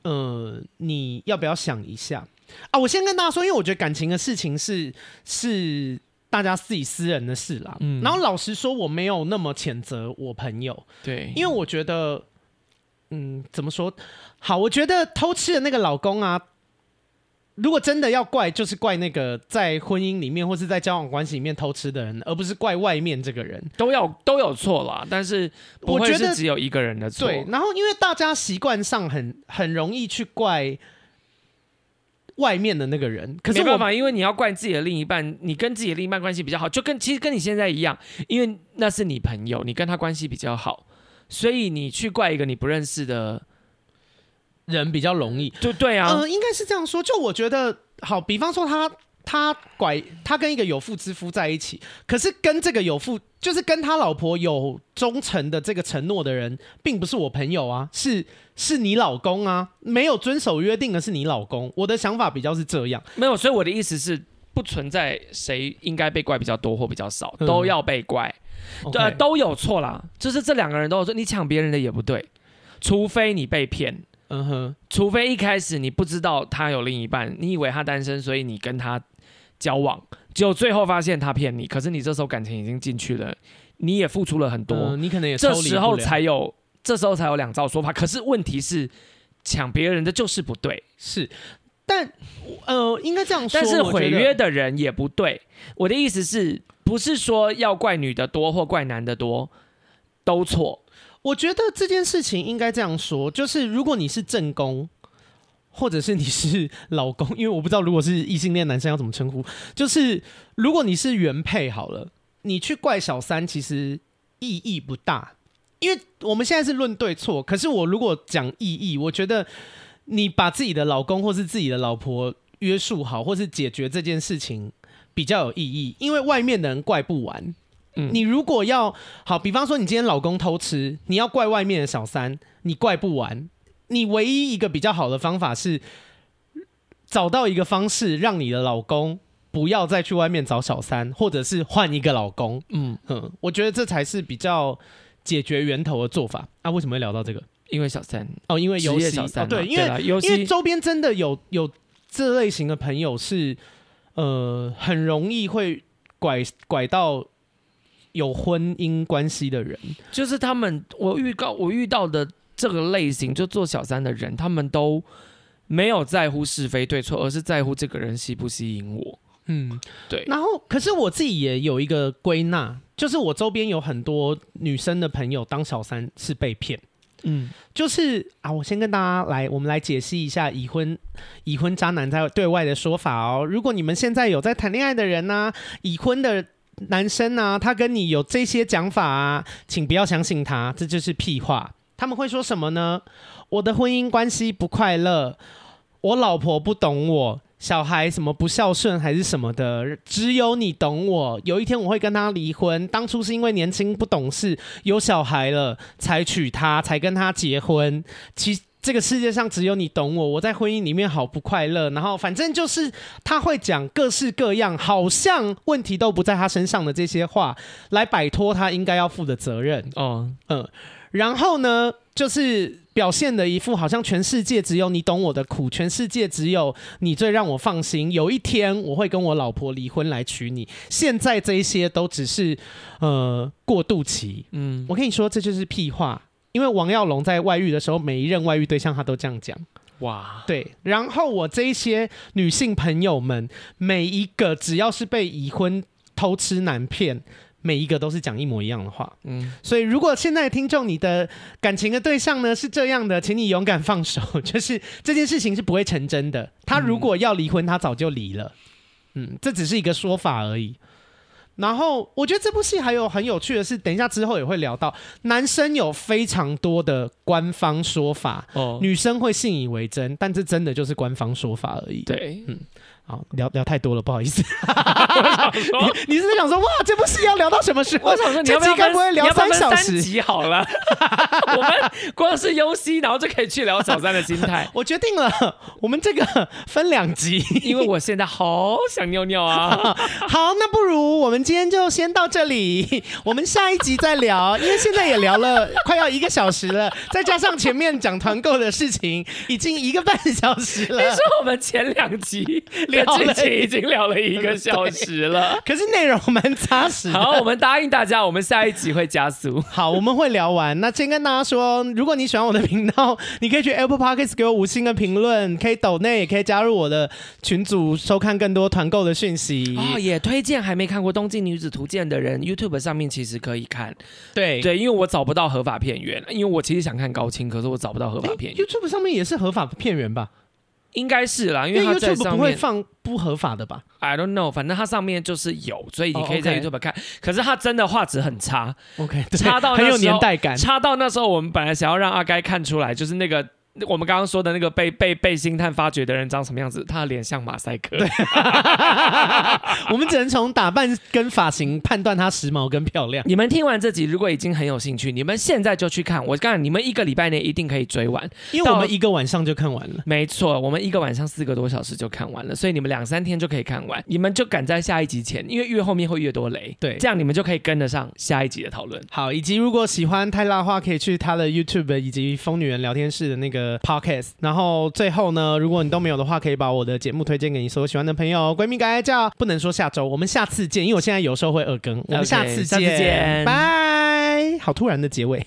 呃，你要不要想一下啊？我先跟大家说，因为我觉得感情的事情是是。大家自己私人的事啦，嗯，然后老实说，我没有那么谴责我朋友，对，因为我觉得，嗯，怎么说？好，我觉得偷吃的那个老公啊，如果真的要怪，就是怪那个在婚姻里面或是在交往关系里面偷吃的人，而不是怪外面这个人，都要都有错啦。但是我觉得只有一个人的错。对，然后因为大家习惯上很很容易去怪。外面的那个人，可是没办法，因为你要怪自己的另一半，你跟自己的另一半关系比较好，就跟其实跟你现在一样，因为那是你朋友，你跟他关系比较好，所以你去怪一个你不认识的人比较容易。就对啊，嗯、呃，应该是这样说。就我觉得，好，比方说他。他拐他跟一个有妇之夫在一起，可是跟这个有妇就是跟他老婆有忠诚的这个承诺的人，并不是我朋友啊，是是你老公啊，没有遵守约定的是你老公。我的想法比较是这样，没有，所以我的意思是不存在谁应该被怪比较多或比较少，都要被怪，嗯、对，都有错啦。就是这两个人都有错，你抢别人的也不对，除非你被骗。嗯哼，除非一开始你不知道他有另一半，你以为他单身，所以你跟他交往，结果最后发现他骗你。可是你这时候感情已经进去了，你也付出了很多，嗯、你可能也这时候才有，这时候才有两招说法。可是问题是，抢别人的就是不对，是。但呃，应该这样说，但是毁约的人也不对。我的意思是不是说要怪女的多或怪男的多都错？我觉得这件事情应该这样说，就是如果你是正宫，或者是你是老公，因为我不知道如果是异性恋男生要怎么称呼，就是如果你是原配好了，你去怪小三其实意义不大，因为我们现在是论对错。可是我如果讲意义，我觉得。你把自己的老公或是自己的老婆约束好，或是解决这件事情比较有意义，因为外面的人怪不完。嗯，你如果要好，比方说你今天老公偷吃，你要怪外面的小三，你怪不完。你唯一一个比较好的方法是找到一个方式，让你的老公不要再去外面找小三，或者是换一个老公。嗯嗯，我觉得这才是比较解决源头的做法。那、啊、为什么会聊到这个？因为小三哦，因为游戏小三、哦、对，因为因为周边真的有有这类型的朋友是呃很容易会拐拐到有婚姻关系的人，就是他们我预告我遇到的这个类型就做小三的人，他们都没有在乎是非对错，而是在乎这个人吸不吸引我。嗯，对。然后可是我自己也有一个归纳，就是我周边有很多女生的朋友当小三是被骗。嗯，就是啊，我先跟大家来，我们来解析一下已婚已婚渣男在对外的说法哦。如果你们现在有在谈恋爱的人呢、啊，已婚的男生呢、啊，他跟你有这些讲法啊，请不要相信他，这就是屁话。他们会说什么呢？我的婚姻关系不快乐，我老婆不懂我。小孩什么不孝顺还是什么的，只有你懂我。有一天我会跟他离婚，当初是因为年轻不懂事，有小孩了才娶她，才跟他结婚。其这个世界上只有你懂我，我在婚姻里面好不快乐。然后反正就是他会讲各式各样，好像问题都不在他身上的这些话，来摆脱他应该要负的责任。哦，嗯，然后呢，就是。表现的一副好像全世界只有你懂我的苦，全世界只有你最让我放心。有一天我会跟我老婆离婚来娶你。现在这些都只是呃过渡期。嗯，我跟你说这就是屁话，因为王耀龙在外遇的时候，每一任外遇对象他都这样讲。哇，对。然后我这一些女性朋友们，每一个只要是被已婚偷吃男骗。每一个都是讲一模一样的话，嗯，所以如果现在听众你的感情的对象呢是这样的，请你勇敢放手，就是这件事情是不会成真的。他如果要离婚，他早就离了，嗯，这只是一个说法而已。然后我觉得这部戏还有很有趣的是，等一下之后也会聊到，男生有非常多的官方说法，哦，女生会信以为真，但这真的就是官方说法而已。对，嗯。好，聊聊太多了，不好意思。你，你是想说哇，这部戏要聊到什么时候？我想说，你要不要该不会聊三小时集好了？我们光是优西，然后就可以去聊小三的心态。我决定了，我们这个分两集，因为我现在好想尿尿啊。好，那不如我们今天就先到这里，我们下一集再聊，因为现在也聊了快要一个小时了，再加上前面讲团购的事情，已经一个半小时了。你说我们前两集之前已经聊了一个小时了，可是内容蛮扎实。好，我们答应大家，我们下一集会加速。好，我们会聊完。那先跟大家说，如果你喜欢我的频道，你可以去 Apple Podcast 给我五星的评论，可以抖内，也可以加入我的群组，收看更多团购的讯息。哦，也推荐还没看过《东京女子图鉴》的人，YouTube 上面其实可以看。对对，因为我找不到合法片源，因为我其实想看高清，可是我找不到合法片源。YouTube 上面也是合法片源吧？应该是啦，因为它在上面不会放不合法的吧？I don't know，反正它上面就是有，所以你可以在 YouTube 看。Oh. 可是它真的画质很差，OK，差到很有年代感，差到那时候我们本来想要让阿该看出来，就是那个。我们刚刚说的那个被被被星探发掘的人长什么样子？他的脸像马赛克。对 我们只能从打扮跟发型判断他时髦跟漂亮。你们听完这集，如果已经很有兴趣，你们现在就去看。我告诉你们，一个礼拜内一定可以追完，因为我们一个晚上就看完了。没错，我们一个晚上四个多小时就看完了，所以你们两三天就可以看完。你们就赶在下一集前，因为越后面会越多雷。对，这样你们就可以跟得上下一集的讨论。好，以及如果喜欢泰辣的话，可以去他的 YouTube 以及疯女人聊天室的那个 Podcast。然后最后呢，如果你都没有的话，可以把我的节目推荐给你所有喜欢的朋友。闺蜜该该叫，不能说下周，我们下次见，因为我现在有时候会二更，我们下次见，拜，好突然的结尾。